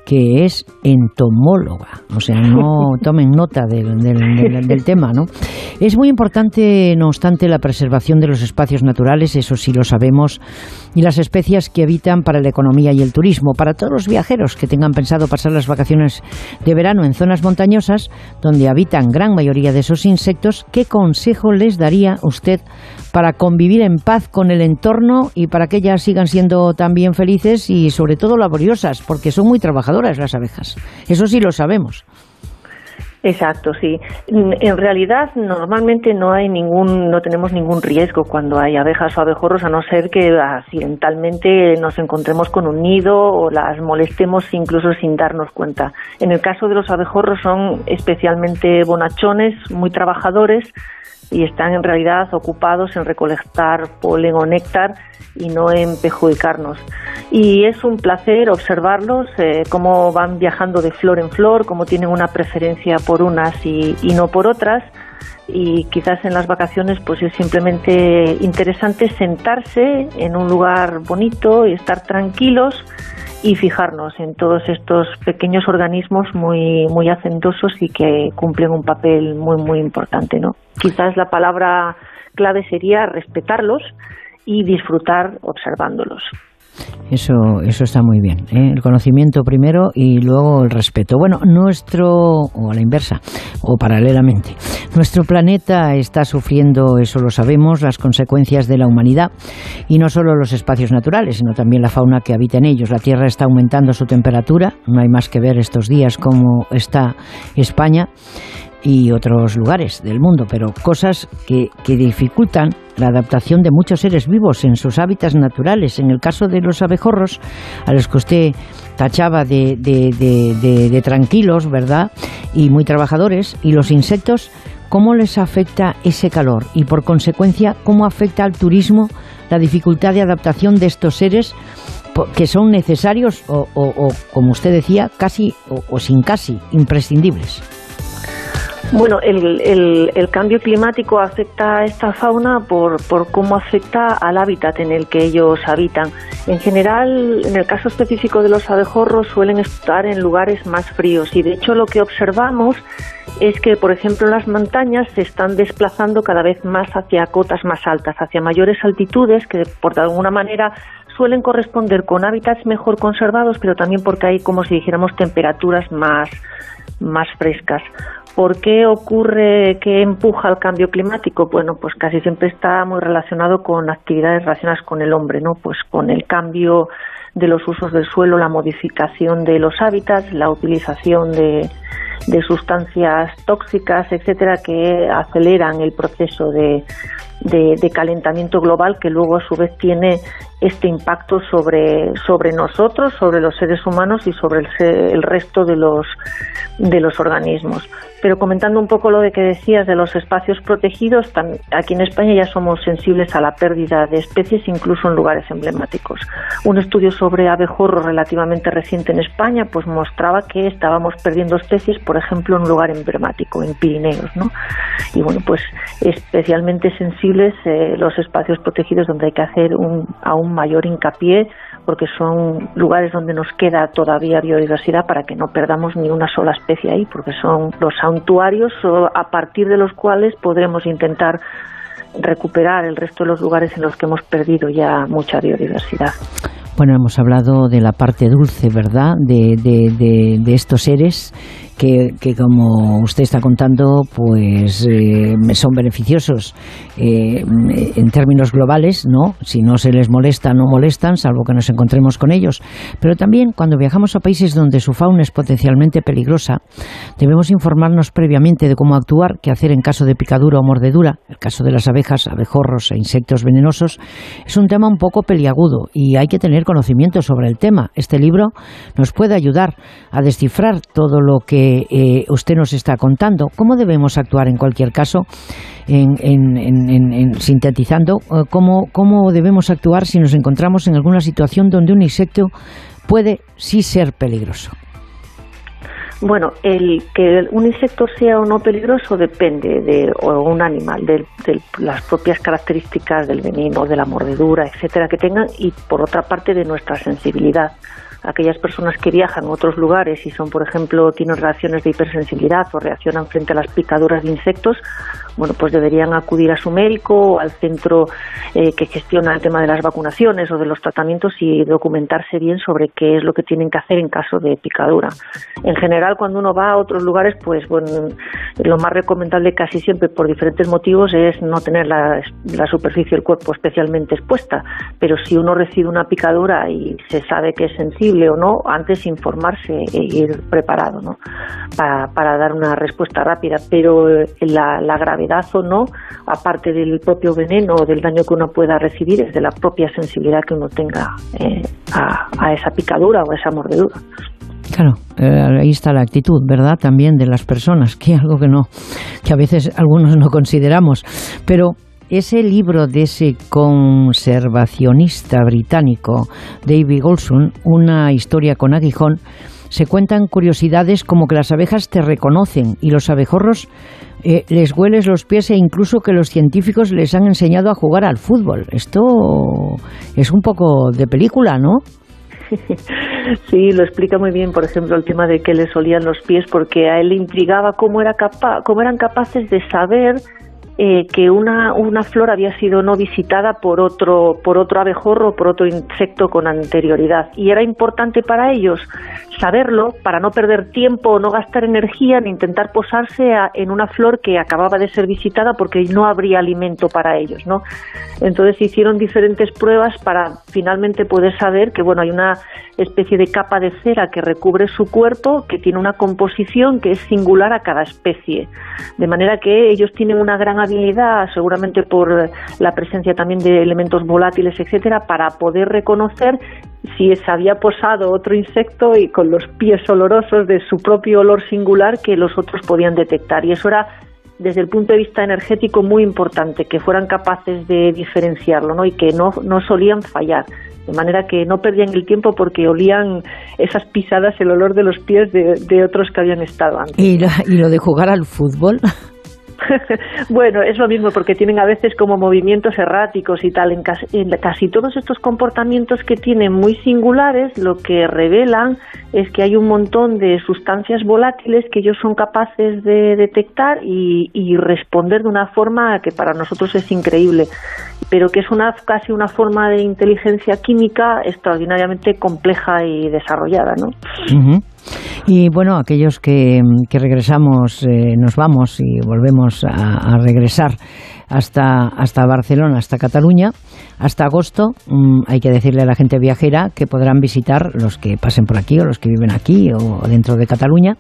que es entomóloga, o sea, no tomen nota del, del, tema, ¿no? Es muy importante, no obstante, la preservación de los espacios naturales, eso sí lo sabemos, y las especies que habitan para la economía y el turismo, para todos los viajeros que tengan pensado pasar las vacaciones de verano en zonas montañosas donde habitan gran mayoría de esos insectos, ¿qué consejo les daría usted para convivir en paz con el entorno y para que ellas sigan siendo también felices y sobre todo laboriosas, porque son muy trabajadoras las abejas. Eso sí lo sabemos. Exacto, sí. En realidad, normalmente no hay ningún, no tenemos ningún riesgo cuando hay abejas o abejorros, a no ser que accidentalmente nos encontremos con un nido o las molestemos incluso sin darnos cuenta. En el caso de los abejorros son especialmente bonachones, muy trabajadores, y están en realidad ocupados en recolectar polen o néctar y no en perjudicarnos. Y es un placer observarlos, eh, cómo van viajando de flor en flor, cómo tienen una preferencia por unas y, y no por otras. Y quizás en las vacaciones pues es simplemente interesante sentarse en un lugar bonito y estar tranquilos y fijarnos en todos estos pequeños organismos muy muy hacendosos y que cumplen un papel muy muy importante, ¿no? Quizás la palabra clave sería respetarlos y disfrutar observándolos. Eso, eso está muy bien. ¿eh? El conocimiento primero y luego el respeto. Bueno, nuestro, o a la inversa, o paralelamente, nuestro planeta está sufriendo, eso lo sabemos, las consecuencias de la humanidad y no solo los espacios naturales, sino también la fauna que habita en ellos. La Tierra está aumentando su temperatura, no hay más que ver estos días cómo está España y otros lugares del mundo, pero cosas que, que, dificultan la adaptación de muchos seres vivos en sus hábitats naturales. En el caso de los abejorros, a los que usted tachaba de, de, de, tranquilos, ¿verdad? Y muy trabajadores, y los insectos, ¿cómo les afecta ese calor? Y por consecuencia, ¿cómo afecta al turismo la dificultad de adaptación de estos seres? que son necesarios o, o, como usted decía, casi o sin casi imprescindibles. Bueno, el, cambio climático afecta a esta fauna por, por cómo afecta al hábitat en el que ellos habitan. En general, en el caso específico de los abejorros, suelen estar en lugares más fríos y de hecho lo que observamos es que, por ejemplo, las montañas se están desplazando cada vez más hacia cotas más altas, hacia mayores altitudes que, por de alguna manera, suelen corresponder con hábitats mejor conservados, pero también porque hay, como si dijéramos, temperaturas más frescas. ¿Por qué ocurre que empuja el cambio climático? Bueno, pues casi siempre está muy relacionado con actividades relacionadas con el hombre, ¿no? Pues con el cambio de los usos del suelo, la modificación de los hábitats, la utilización de sustancias tóxicas, etcétera, que aceleran el proceso de, de, calentamiento global que luego a su vez tiene este impacto sobre, sobre nosotros, sobre los seres humanos y sobre el, el resto de los, de los organismos. Pero comentando un poco lo de que decías de los espacios protegidos, aquí en España ya somos sensibles a la pérdida de especies, incluso en lugares emblemáticos. Un estudio sobre abejorro relativamente reciente en España pues mostraba que estábamos perdiendo especies, por ejemplo, en un lugar emblemático, en Pirineos. ¿no? Y bueno, pues especialmente eh, los espacios protegidos donde hay que hacer un aún mayor hincapié porque son lugares donde nos queda todavía biodiversidad para que no perdamos ni una sola especie ahí, porque son los santuarios a partir de los cuales podremos intentar recuperar el resto de los lugares en los que hemos perdido ya mucha biodiversidad. Bueno, hemos hablado de la parte dulce, ¿verdad?, de, de, de estos seres que, como usted está contando, pues eh, son beneficiosos eh, en términos globales, ¿no? Si no se les molesta, no molestan, salvo que nos encontremos con ellos. Pero también cuando viajamos a países donde su fauna es potencialmente peligrosa, debemos informarnos previamente de cómo actuar, qué hacer en caso de picadura o mordedura. El caso de las abejas, abejorros e insectos venenosos es un tema un poco peliagudo y hay que tener conocimiento sobre el tema. Este libro nos puede ayudar a descifrar todo lo que eh, usted nos está contando. ¿Cómo debemos actuar en cualquier caso, en, sintetizando, eh, ¿cómo, cómo debemos actuar si nos encontramos en alguna situación donde un insecto puede sí ser peligroso? Bueno, el que un insecto sea o no peligroso depende de o un animal, de, de, las propias características del veneno, de la mordedura, etcétera, que tengan, y por otra parte de nuestra sensibilidad aquellas personas que viajan a otros lugares y son, por ejemplo, tienen reacciones de hipersensibilidad o reaccionan frente a las picaduras de insectos, bueno, pues deberían acudir a su médico o al centro eh, que gestiona el tema de las vacunaciones o de los tratamientos y documentarse bien sobre qué es lo que tienen que hacer en caso de picadura. En general, cuando uno va a otros lugares, pues bueno, lo más recomendable casi siempre por diferentes motivos es no tener la, la superficie del cuerpo especialmente expuesta, pero si uno recibe una picadura y se sabe que es sensible o no, antes informarse e ir preparado, ¿no? Para, para dar una respuesta rápida, pero eh, la, la gravedad o no, aparte del propio veneno o del daño que uno pueda recibir, es de la propia sensibilidad que uno tenga eh, a, esa picadura o a esa mordedura. Claro, eh, ahí está la actitud, ¿verdad? También de las personas, que algo que no, que a veces algunos no consideramos. Pero ese libro de ese conservacionista británico, David Golson, una historia con aguijón, se cuentan curiosidades como que las abejas te reconocen y los abejorros eh, les hueles los pies e incluso que los científicos les han enseñado a jugar al fútbol. Esto es un poco de película, ¿no? Sí, lo explica muy bien, por ejemplo, el tema de que les olían los pies, porque a él le intrigaba cómo, era cómo eran capaces de saber eh, que una, una flor había sido no visitada por otro, por otro abejorro o por otro insecto con anterioridad. Y era importante para ellos saberlo para no perder tiempo o no gastar energía en intentar posarse en una flor que acababa de ser visitada porque no habría alimento para ellos, ¿no? Entonces hicieron diferentes pruebas para finalmente poder saber que, bueno, hay una especie de capa de cera que recubre su cuerpo que tiene una composición que es singular a cada especie. De manera que ellos tienen una gran habilidad, seguramente por la presencia también de elementos volátiles, etcétera, para poder reconocer si se había posado otro insecto y con los pies olorosos de su propio olor singular que los otros podían detectar. Y eso era desde el punto de vista energético muy importante, que fueran capaces de diferenciarlo ¿no? y que no, no solían fallar. De manera que no perdían el tiempo porque olían esas pisadas, el olor de los pies de, de otros que habían estado antes. ¿Y, ¿Y lo de jugar al fútbol? bueno, es lo mismo porque tienen a veces como movimientos erráticos y tal. En casi, en casi, todos estos comportamientos que tienen muy singulares, lo que revelan es que hay un montón de sustancias volátiles que ellos son capaces de detectar y, y responder de una forma que para nosotros es increíble, pero que es una casi una forma de inteligencia química extraordinariamente compleja y desarrollada, ¿no? Y bueno, aquellos que, regresamos, eh, nos vamos y volvemos a regresar hasta, hasta Barcelona, hasta Cataluña. Hasta agosto mm, hay que decirle a la gente viajera que podrán visitar los que pasen por aquí o los que viven aquí o, dentro de Cataluña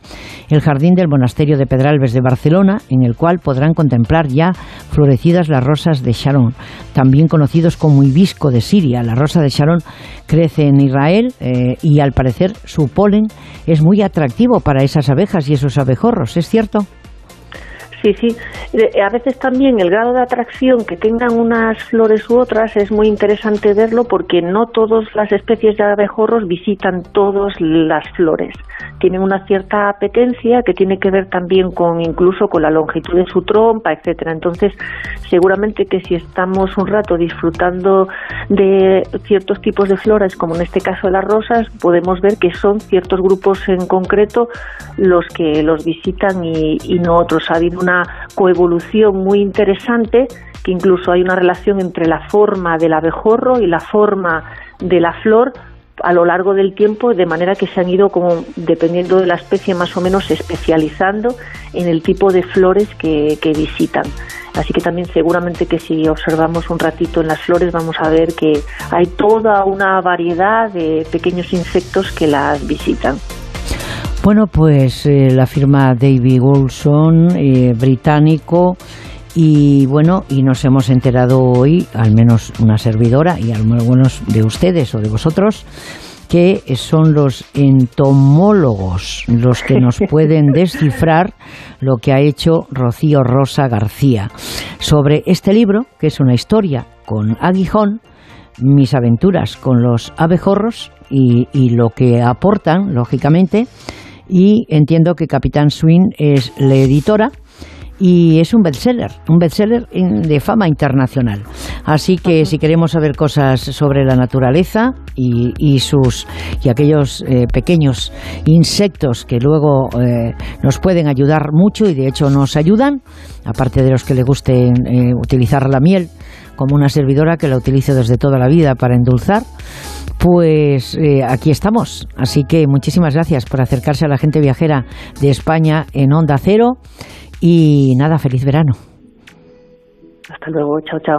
el jardín del monasterio de Pedralbes de Barcelona, en el cual podrán contemplar ya florecidas las rosas de Sharon, también conocidos como hibisco de Siria. La rosa de Sharon crece en Israel eh, y al parecer su polen es muy atractivo para esas abejas y esos abejorros, ¿es cierto? Sí, sí. A veces también el grado de atracción que tengan unas flores u otras es muy interesante verlo porque no todas las especies de abejorros visitan todas las flores. Tienen una cierta apetencia que tiene que ver también con incluso con la longitud de su trompa, etcétera. Entonces, seguramente que si estamos un rato disfrutando de ciertos tipos de flores, como en este caso las rosas, podemos ver que son ciertos grupos en concreto los que los visitan y, y no otros. Ha habido una coevolución muy interesante, que incluso hay una relación entre la forma del abejorro y la forma de la flor a lo largo del tiempo, de manera que se han ido, como dependiendo de la especie, más o menos especializando en el tipo de flores que, que visitan. Así que también seguramente que si observamos un ratito en las flores vamos a ver que hay toda una variedad de pequeños insectos que las visitan. Bueno, pues eh, la firma David Wilson, eh, británico, y bueno, y nos hemos enterado hoy, al menos una servidora y algunos de ustedes o de vosotros, que son los entomólogos los que nos pueden descifrar lo que ha hecho Rocío Rosa García sobre este libro, que es una historia con aguijón, mis aventuras con los abejorros y, y lo que aportan, lógicamente, y entiendo que Capitán Swing es la editora y es un bestseller, un bestseller de fama internacional. Así que si queremos saber cosas sobre la naturaleza y, sus y aquellos eh, pequeños insectos que luego eh, nos pueden ayudar mucho y de hecho nos ayudan, aparte de los que le guste eh, utilizar la miel como una servidora que la utilizo desde toda la vida para endulzar, pues eh, aquí estamos. Así que muchísimas gracias por acercarse a la gente viajera de España en Onda Cero y nada, feliz verano. Hasta luego, chao, chao.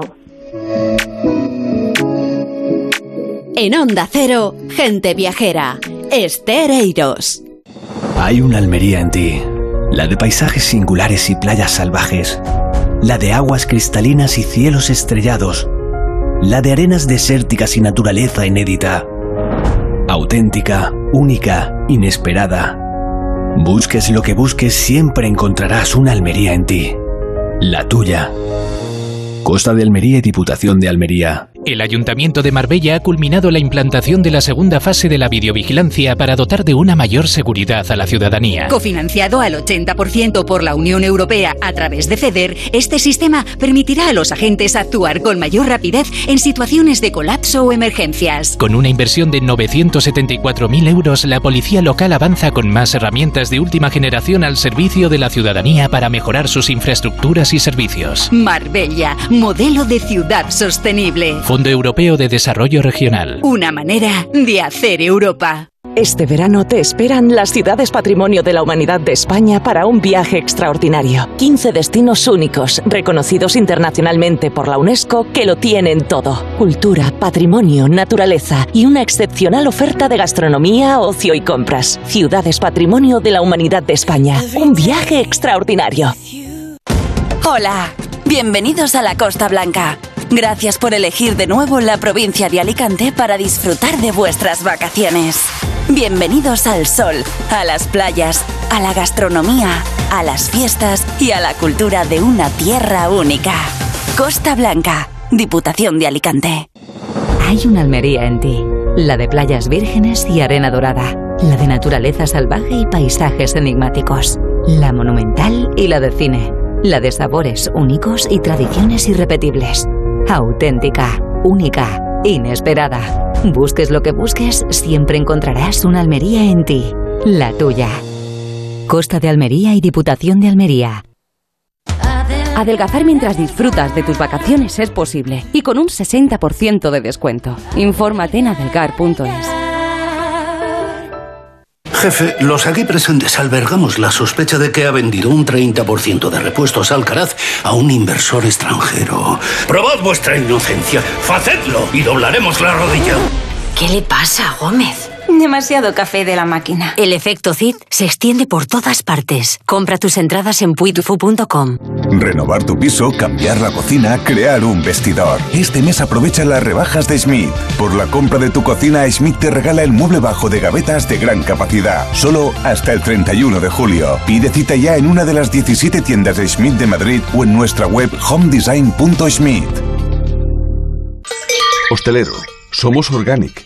En Onda Cero, gente viajera, Estereiros. Hay una Almería en ti, la de paisajes singulares y playas salvajes la de aguas cristalinas y cielos estrellados, la de arenas desérticas y naturaleza inédita, auténtica, única, inesperada. Busques lo que busques, siempre encontrarás una Almería en ti, la tuya. Costa de Almería y Diputación de Almería. El Ayuntamiento de Marbella ha culminado la implantación de la segunda fase de la videovigilancia para dotar de una mayor seguridad a la ciudadanía. Cofinanciado al 80% por la Unión Europea a través de FEDER, este sistema permitirá a los agentes actuar con mayor rapidez en situaciones de colapso o emergencias. Con una inversión de 974.000 euros, la policía local avanza con más herramientas de última generación al servicio de la ciudadanía para mejorar sus infraestructuras y servicios. Marbella, modelo de ciudad sostenible. Fondo Europeo de Desarrollo Regional. Una manera de hacer Europa. Este verano te esperan las ciudades patrimonio de la humanidad de España para un viaje extraordinario. 15 destinos únicos, reconocidos internacionalmente por la UNESCO, que lo tienen todo. Cultura, patrimonio, naturaleza y una excepcional oferta de gastronomía, ocio y compras. Ciudades patrimonio de la humanidad de España. Un viaje extraordinario. Hola, bienvenidos a la Costa Blanca. Gracias por elegir de nuevo la provincia de Alicante para disfrutar de vuestras vacaciones. Bienvenidos al sol, a las playas, a la gastronomía, a las fiestas y a la cultura de una tierra única. Costa Blanca, Diputación de Alicante. Hay una Almería en ti, la de playas vírgenes y arena dorada, la de naturaleza salvaje y paisajes enigmáticos, la monumental y la de cine, la de sabores únicos y tradiciones irrepetibles auténtica, única, inesperada. Busques lo que busques, siempre encontrarás una Almería en ti, la tuya. Costa de Almería y Diputación de Almería. Adelgazar mientras disfrutas de tus vacaciones es posible y con un 60% de descuento. Infórmate en adelgar.es. Jefe, los aquí presentes albergamos la sospecha de que ha vendido un 30% de repuestos Alcaraz a un inversor extranjero. Probad vuestra inocencia, facedlo y doblaremos la rodilla. ¿Qué le pasa Gómez? Demasiado café de la máquina. El efecto CID se extiende por todas partes. Compra tus entradas en puitufu.com. Renovar tu piso, cambiar la cocina, crear un vestidor. Este mes aprovecha las rebajas de Schmidt. Por la compra de tu cocina, Schmidt te regala el mueble bajo de gavetas de gran capacidad. Solo hasta el 31 de julio. Pide cita ya en una de las 17 tiendas de Schmidt de Madrid o en nuestra web homedesign.schmidt. Hostelero. Somos Organic,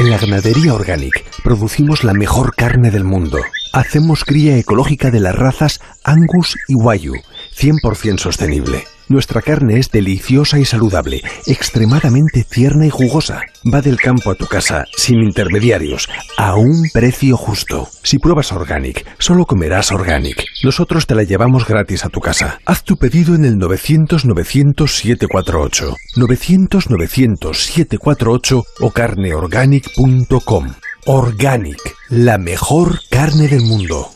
En la ganadería Organic producimos la mejor carne del mundo. Hacemos cría ecológica de las razas Angus y Wayu, 100% sostenible. Nuestra carne es deliciosa y saludable, extremadamente tierna y jugosa. Va del campo a tu casa, sin intermediarios, a un precio justo. Si pruebas Organic, solo comerás Organic. Nosotros te la llevamos gratis a tu casa. Haz tu pedido en el 900-900-748, 900-900-748 o carneorganic.com. Organic, la mejor carne del mundo.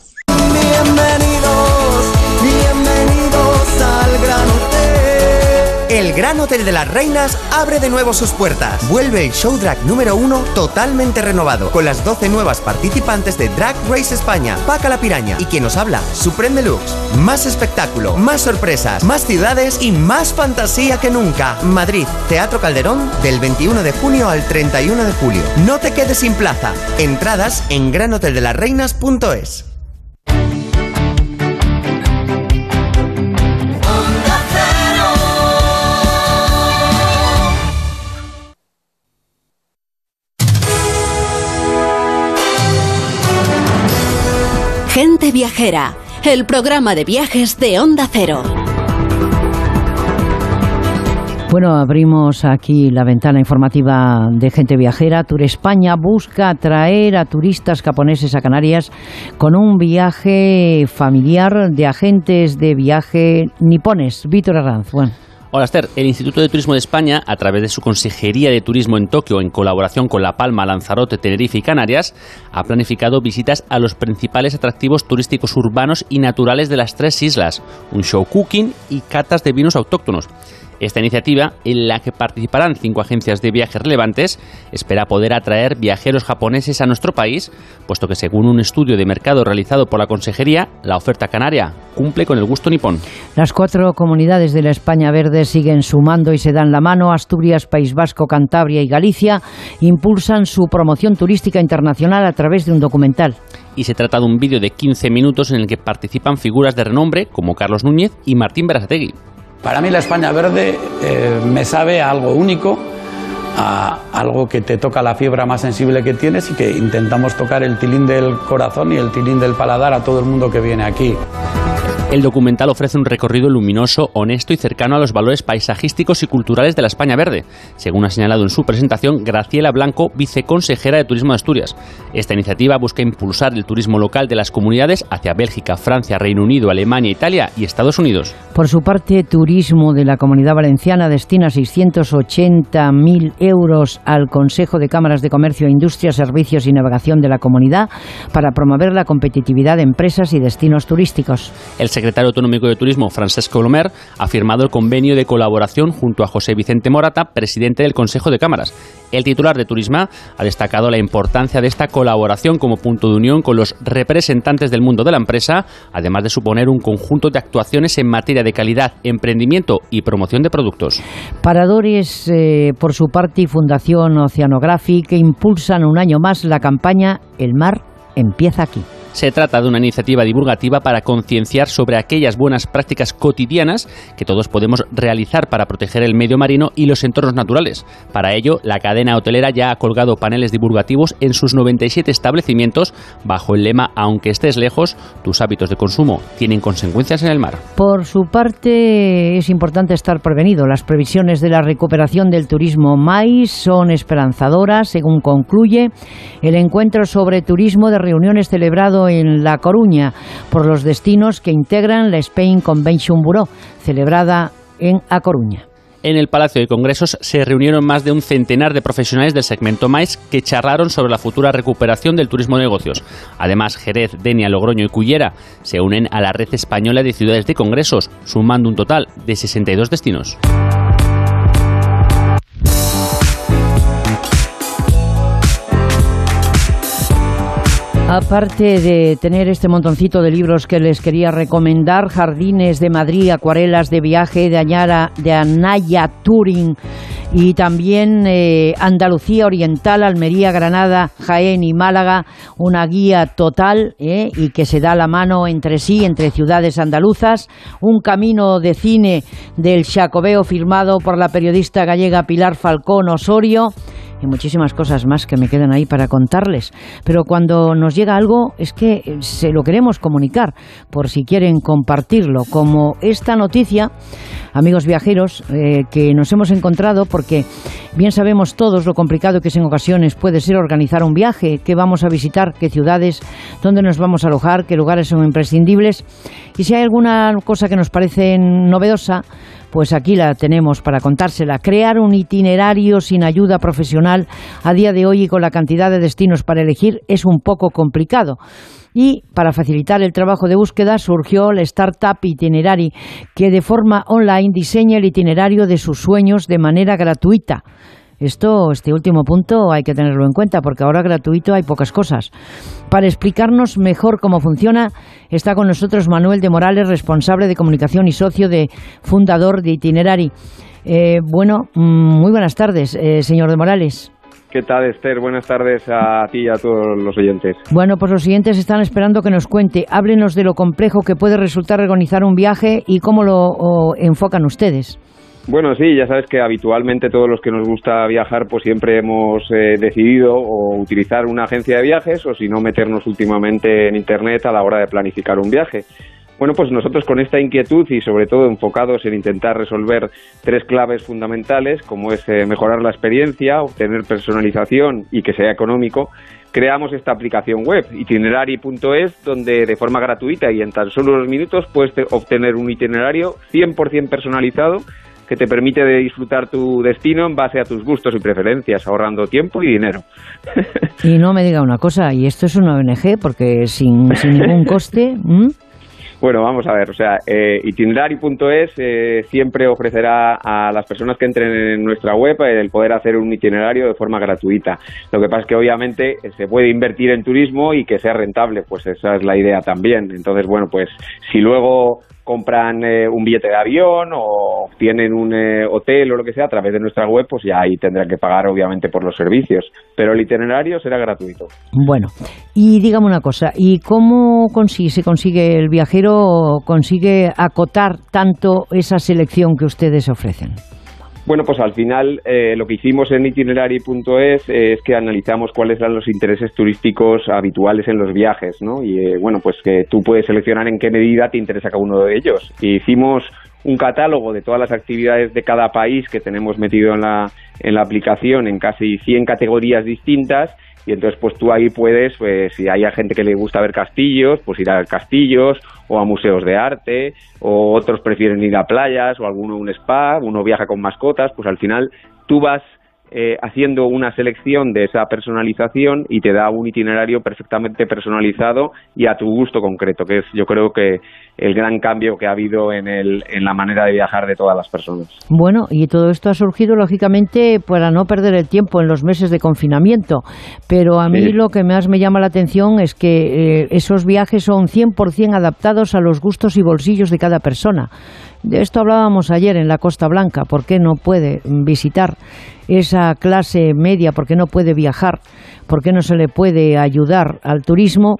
El Gran Hotel de las Reinas abre de nuevo sus puertas. Vuelve el show drag número uno totalmente renovado, con las 12 nuevas participantes de Drag Race España, Paca la Piraña y quien nos habla, Supreme Deluxe. Más espectáculo, más sorpresas, más ciudades y más fantasía que nunca. Madrid, Teatro Calderón, del 21 de junio al 31 de julio. No te quedes sin plaza. Entradas en granoteldelasreinas.es. Viajera, el programa de viajes de Onda Cero. Bueno, abrimos aquí la ventana informativa de Gente Viajera. Tour España busca atraer a turistas japoneses a Canarias con un viaje familiar de agentes de viaje nipones. Víctor Arranz. Bueno. Hola Esther, el Instituto de Turismo de España, a través de su Consejería de Turismo en Tokio, en colaboración con La Palma, Lanzarote, Tenerife y Canarias, ha planificado visitas a los principales atractivos turísticos urbanos y naturales de las tres islas, un show cooking y catas de vinos autóctonos. Esta iniciativa, en la que participarán cinco agencias de viajes relevantes, espera poder atraer viajeros japoneses a nuestro país, puesto que según un estudio de mercado realizado por la Consejería, la oferta canaria cumple con el gusto nipón. Las cuatro comunidades de la España Verde siguen sumando y se dan la mano. Asturias, País Vasco, Cantabria y Galicia impulsan su promoción turística internacional a través de un documental. Y se trata de un vídeo de 15 minutos en el que participan figuras de renombre como Carlos Núñez y Martín Berasategui. Para mí la España verde eh, me sabe a algo único, a algo que te toca la fibra más sensible que tienes y que intentamos tocar el tilín del corazón y el tilín del paladar a todo el mundo que viene aquí. El documental ofrece un recorrido luminoso, honesto y cercano a los valores paisajísticos y culturales de la España verde, según ha señalado en su presentación Graciela Blanco, viceconsejera de Turismo de Asturias. Esta iniciativa busca impulsar el turismo local de las comunidades hacia Bélgica, Francia, Reino Unido, Alemania, Italia y Estados Unidos. Por su parte, Turismo de la Comunidad Valenciana destina 680.000 euros al Consejo de Cámaras de Comercio, Industria, Servicios y Navegación de la comunidad para promover la competitividad de empresas y destinos turísticos. El secretario autonómico de Turismo, Francesco Lomer, ha firmado el convenio de colaboración junto a José Vicente Morata, presidente del Consejo de Cámaras. El titular de Turisma ha destacado la importancia de esta colaboración como punto de unión con los representantes del mundo de la empresa, además de suponer un conjunto de actuaciones en materia de calidad, emprendimiento y promoción de productos. Paradores, eh, por su parte, y Fundación Oceanográfica impulsan un año más la campaña El mar empieza aquí. Se trata de una iniciativa divulgativa para concienciar sobre aquellas buenas prácticas cotidianas que todos podemos realizar para proteger el medio marino y los entornos naturales. Para ello, la cadena hotelera ya ha colgado paneles divulgativos en sus 97 establecimientos bajo el lema Aunque estés lejos, tus hábitos de consumo tienen consecuencias en el mar. Por su parte, es importante estar prevenido. Las previsiones de la recuperación del turismo MAIS son esperanzadoras, según concluye el encuentro sobre turismo de reuniones celebrado en La Coruña por los destinos que integran la Spain Convention Bureau, celebrada en A Coruña. En el Palacio de Congresos se reunieron más de un centenar de profesionales del segmento MAIS que charlaron sobre la futura recuperación del turismo de negocios. Además, Jerez, Denia, Logroño y Cullera se unen a la red española de ciudades de congresos, sumando un total de 62 destinos. Aparte de tener este montoncito de libros que les quería recomendar, Jardines de Madrid, Acuarelas de Viaje de, Añara, de Anaya Turing y también eh, Andalucía Oriental, Almería, Granada, Jaén y Málaga, una guía total eh, y que se da la mano entre sí, entre ciudades andaluzas, un camino de cine del Chacobeo firmado por la periodista gallega Pilar Falcón Osorio y muchísimas cosas más que me quedan ahí para contarles. Pero cuando nos llega algo es que eh, se lo queremos comunicar, por si quieren compartirlo, como esta noticia, amigos viajeros, eh, que nos hemos encontrado porque bien sabemos todos lo complicado que es en ocasiones puede ser organizar un viaje, qué vamos a visitar, qué ciudades, dónde nos vamos a alojar, qué lugares son imprescindibles. Y si hay alguna cosa que nos parece novedosa, pues aquí la tenemos para contársela. Crear un itinerario sin ayuda profesional a día de hoy y con la cantidad de destinos para elegir es un poco complicado. Y para facilitar el trabajo de búsqueda surgió la startup Itinerary, que de forma online diseña el itinerario de sus sueños de manera gratuita. Esto, este último punto hay que tenerlo en cuenta porque ahora gratuito hay pocas cosas. Para explicarnos mejor cómo funciona, está con nosotros Manuel de Morales, responsable de comunicación y socio de fundador de Itinerary. Eh, bueno, mm, muy buenas tardes, eh, señor de Morales. ¿Qué tal, Esther? Buenas tardes a ti y a todos los oyentes. Bueno, pues los siguientes están esperando que nos cuente. Háblenos de lo complejo que puede resultar organizar un viaje y cómo lo enfocan ustedes. Bueno, sí, ya sabes que habitualmente todos los que nos gusta viajar, pues siempre hemos eh, decidido o utilizar una agencia de viajes o si no meternos últimamente en Internet a la hora de planificar un viaje. Bueno, pues nosotros con esta inquietud y sobre todo enfocados en intentar resolver tres claves fundamentales, como es eh, mejorar la experiencia, obtener personalización y que sea económico, creamos esta aplicación web, itinerary.es, donde de forma gratuita y en tan solo unos minutos puedes obtener un itinerario 100% personalizado que te permite disfrutar tu destino en base a tus gustos y preferencias, ahorrando tiempo y dinero. Y no me diga una cosa, y esto es una ONG porque sin, ningún coste. Bueno, vamos a ver, o sea, eh, eh, siempre ofrecerá a las personas que entren en nuestra web el poder hacer un itinerario de forma gratuita. Lo que pasa es que obviamente eh, se puede invertir en turismo y que sea rentable, pues esa es la idea también. Entonces, bueno, pues si luego compran eh, un billete de avión o tienen un eh, hotel o lo que sea a través de nuestra web, pues ya ahí tendrán que pagar obviamente por los servicios. Pero el itinerario será gratuito. Bueno, y dígame una cosa, ¿y cómo consigue, se consigue el viajero, consigue acotar tanto esa selección que ustedes ofrecen? Bueno, pues al final eh, lo que hicimos en itinerary.es es que analizamos cuáles eran los intereses turísticos habituales en los viajes, ¿no? Y eh, bueno, pues que tú puedes seleccionar en qué medida te interesa cada uno de ellos. Y hicimos un catálogo de todas las actividades de cada país que tenemos metido en la, en la aplicación en casi 100 categorías distintas y entonces pues tú ahí puedes, pues si hay gente que le gusta ver castillos, pues ir a castillos o a museos de arte, o otros prefieren ir a playas o alguno a un spa, uno viaja con mascotas, pues al final tú vas eh, haciendo una selección de esa personalización y te da un itinerario perfectamente personalizado y a tu gusto concreto, que es yo creo que el gran cambio que ha habido en, el, en la manera de viajar de todas las personas. Bueno, y todo esto ha surgido lógicamente para no perder el tiempo en los meses de confinamiento, pero a mí lo que más me llama la atención es que eh, esos viajes son 100% adaptados a los gustos y bolsillos de cada persona. De esto hablábamos ayer en la Costa Blanca. ¿Por qué no puede visitar esa clase media? ¿Por qué no puede viajar? ¿Por qué no se le puede ayudar al turismo?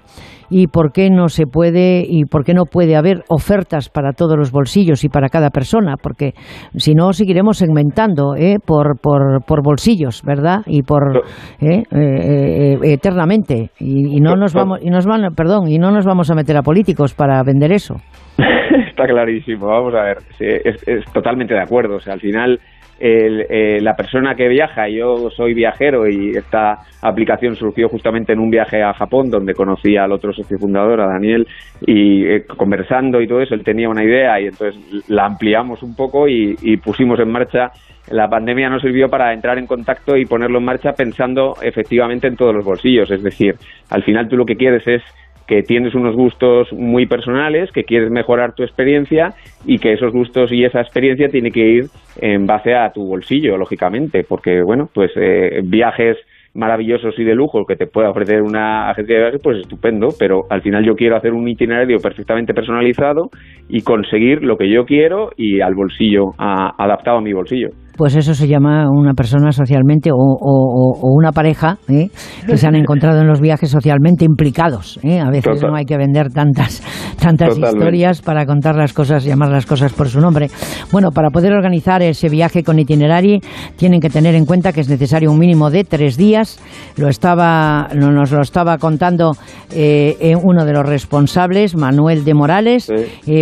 ¿Y por qué no se puede y por qué no puede haber ofertas para todos los bolsillos y para cada persona? Porque si no seguiremos segmentando ¿eh? por, por, por, bolsillos, ¿verdad? Y por ¿eh? Eh, eternamente y, no nos vamos y nos van, perdón, y no nos vamos a meter a políticos para vender eso. Está clarísimo, vamos a ver, es, totalmente de acuerdo, o sea, al final eh, la persona que viaja, yo soy viajero y esta aplicación surgió justamente en un viaje a Japón donde conocí al otro socio fundador, a Daniel, y eh, conversando y todo eso, él tenía una idea y entonces la ampliamos un poco y, y pusimos en marcha la pandemia nos sirvió para entrar en contacto y ponerlo en marcha pensando efectivamente en todos los bolsillos. Es decir, al final tú lo que quieres es que tienes unos gustos muy personales, que quieres mejorar tu experiencia y que esos gustos y esa experiencia tiene que ir en base a tu bolsillo, lógicamente, porque, bueno, pues eh, viajes maravillosos y de lujo que te pueda ofrecer una agencia de viajes, pues estupendo, pero al final yo quiero hacer un itinerario perfectamente personalizado y conseguir lo que yo quiero y al bolsillo, adaptado a mi bolsillo. Pues eso se llama una persona socialmente o, una pareja ¿eh? que se han encontrado en los viajes socialmente implicados. ¿eh? A veces no hay que vender tantas, tantas historias para contar las cosas, llamar las cosas por su nombre. Bueno, para poder organizar ese viaje con itinerario tienen que tener en cuenta que es necesario un mínimo de tres días. Lo estaba, nos lo estaba contando eh, uno de los responsables, Manuel de Morales.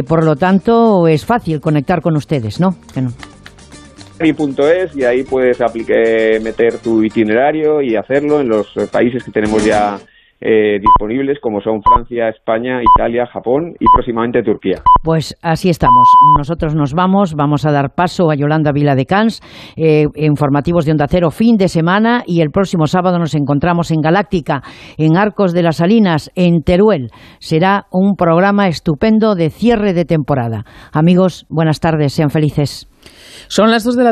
por lo tanto, es fácil conectar con ustedes, ¿no? Que no y ahí puedes aplique, meter tu itinerario y hacerlo en los países que tenemos ya eh, disponibles como son Francia, España, Italia, Japón y próximamente Turquía. Pues así estamos. Nosotros nos vamos, vamos a dar paso a Yolanda Vila de Cans, eh, informativos de Onda Cero fin de semana y el próximo sábado nos encontramos en Galáctica, en Arcos de las Salinas, en Teruel. Será un programa estupendo de cierre de temporada. Amigos, buenas tardes, sean felices. Son las dos de la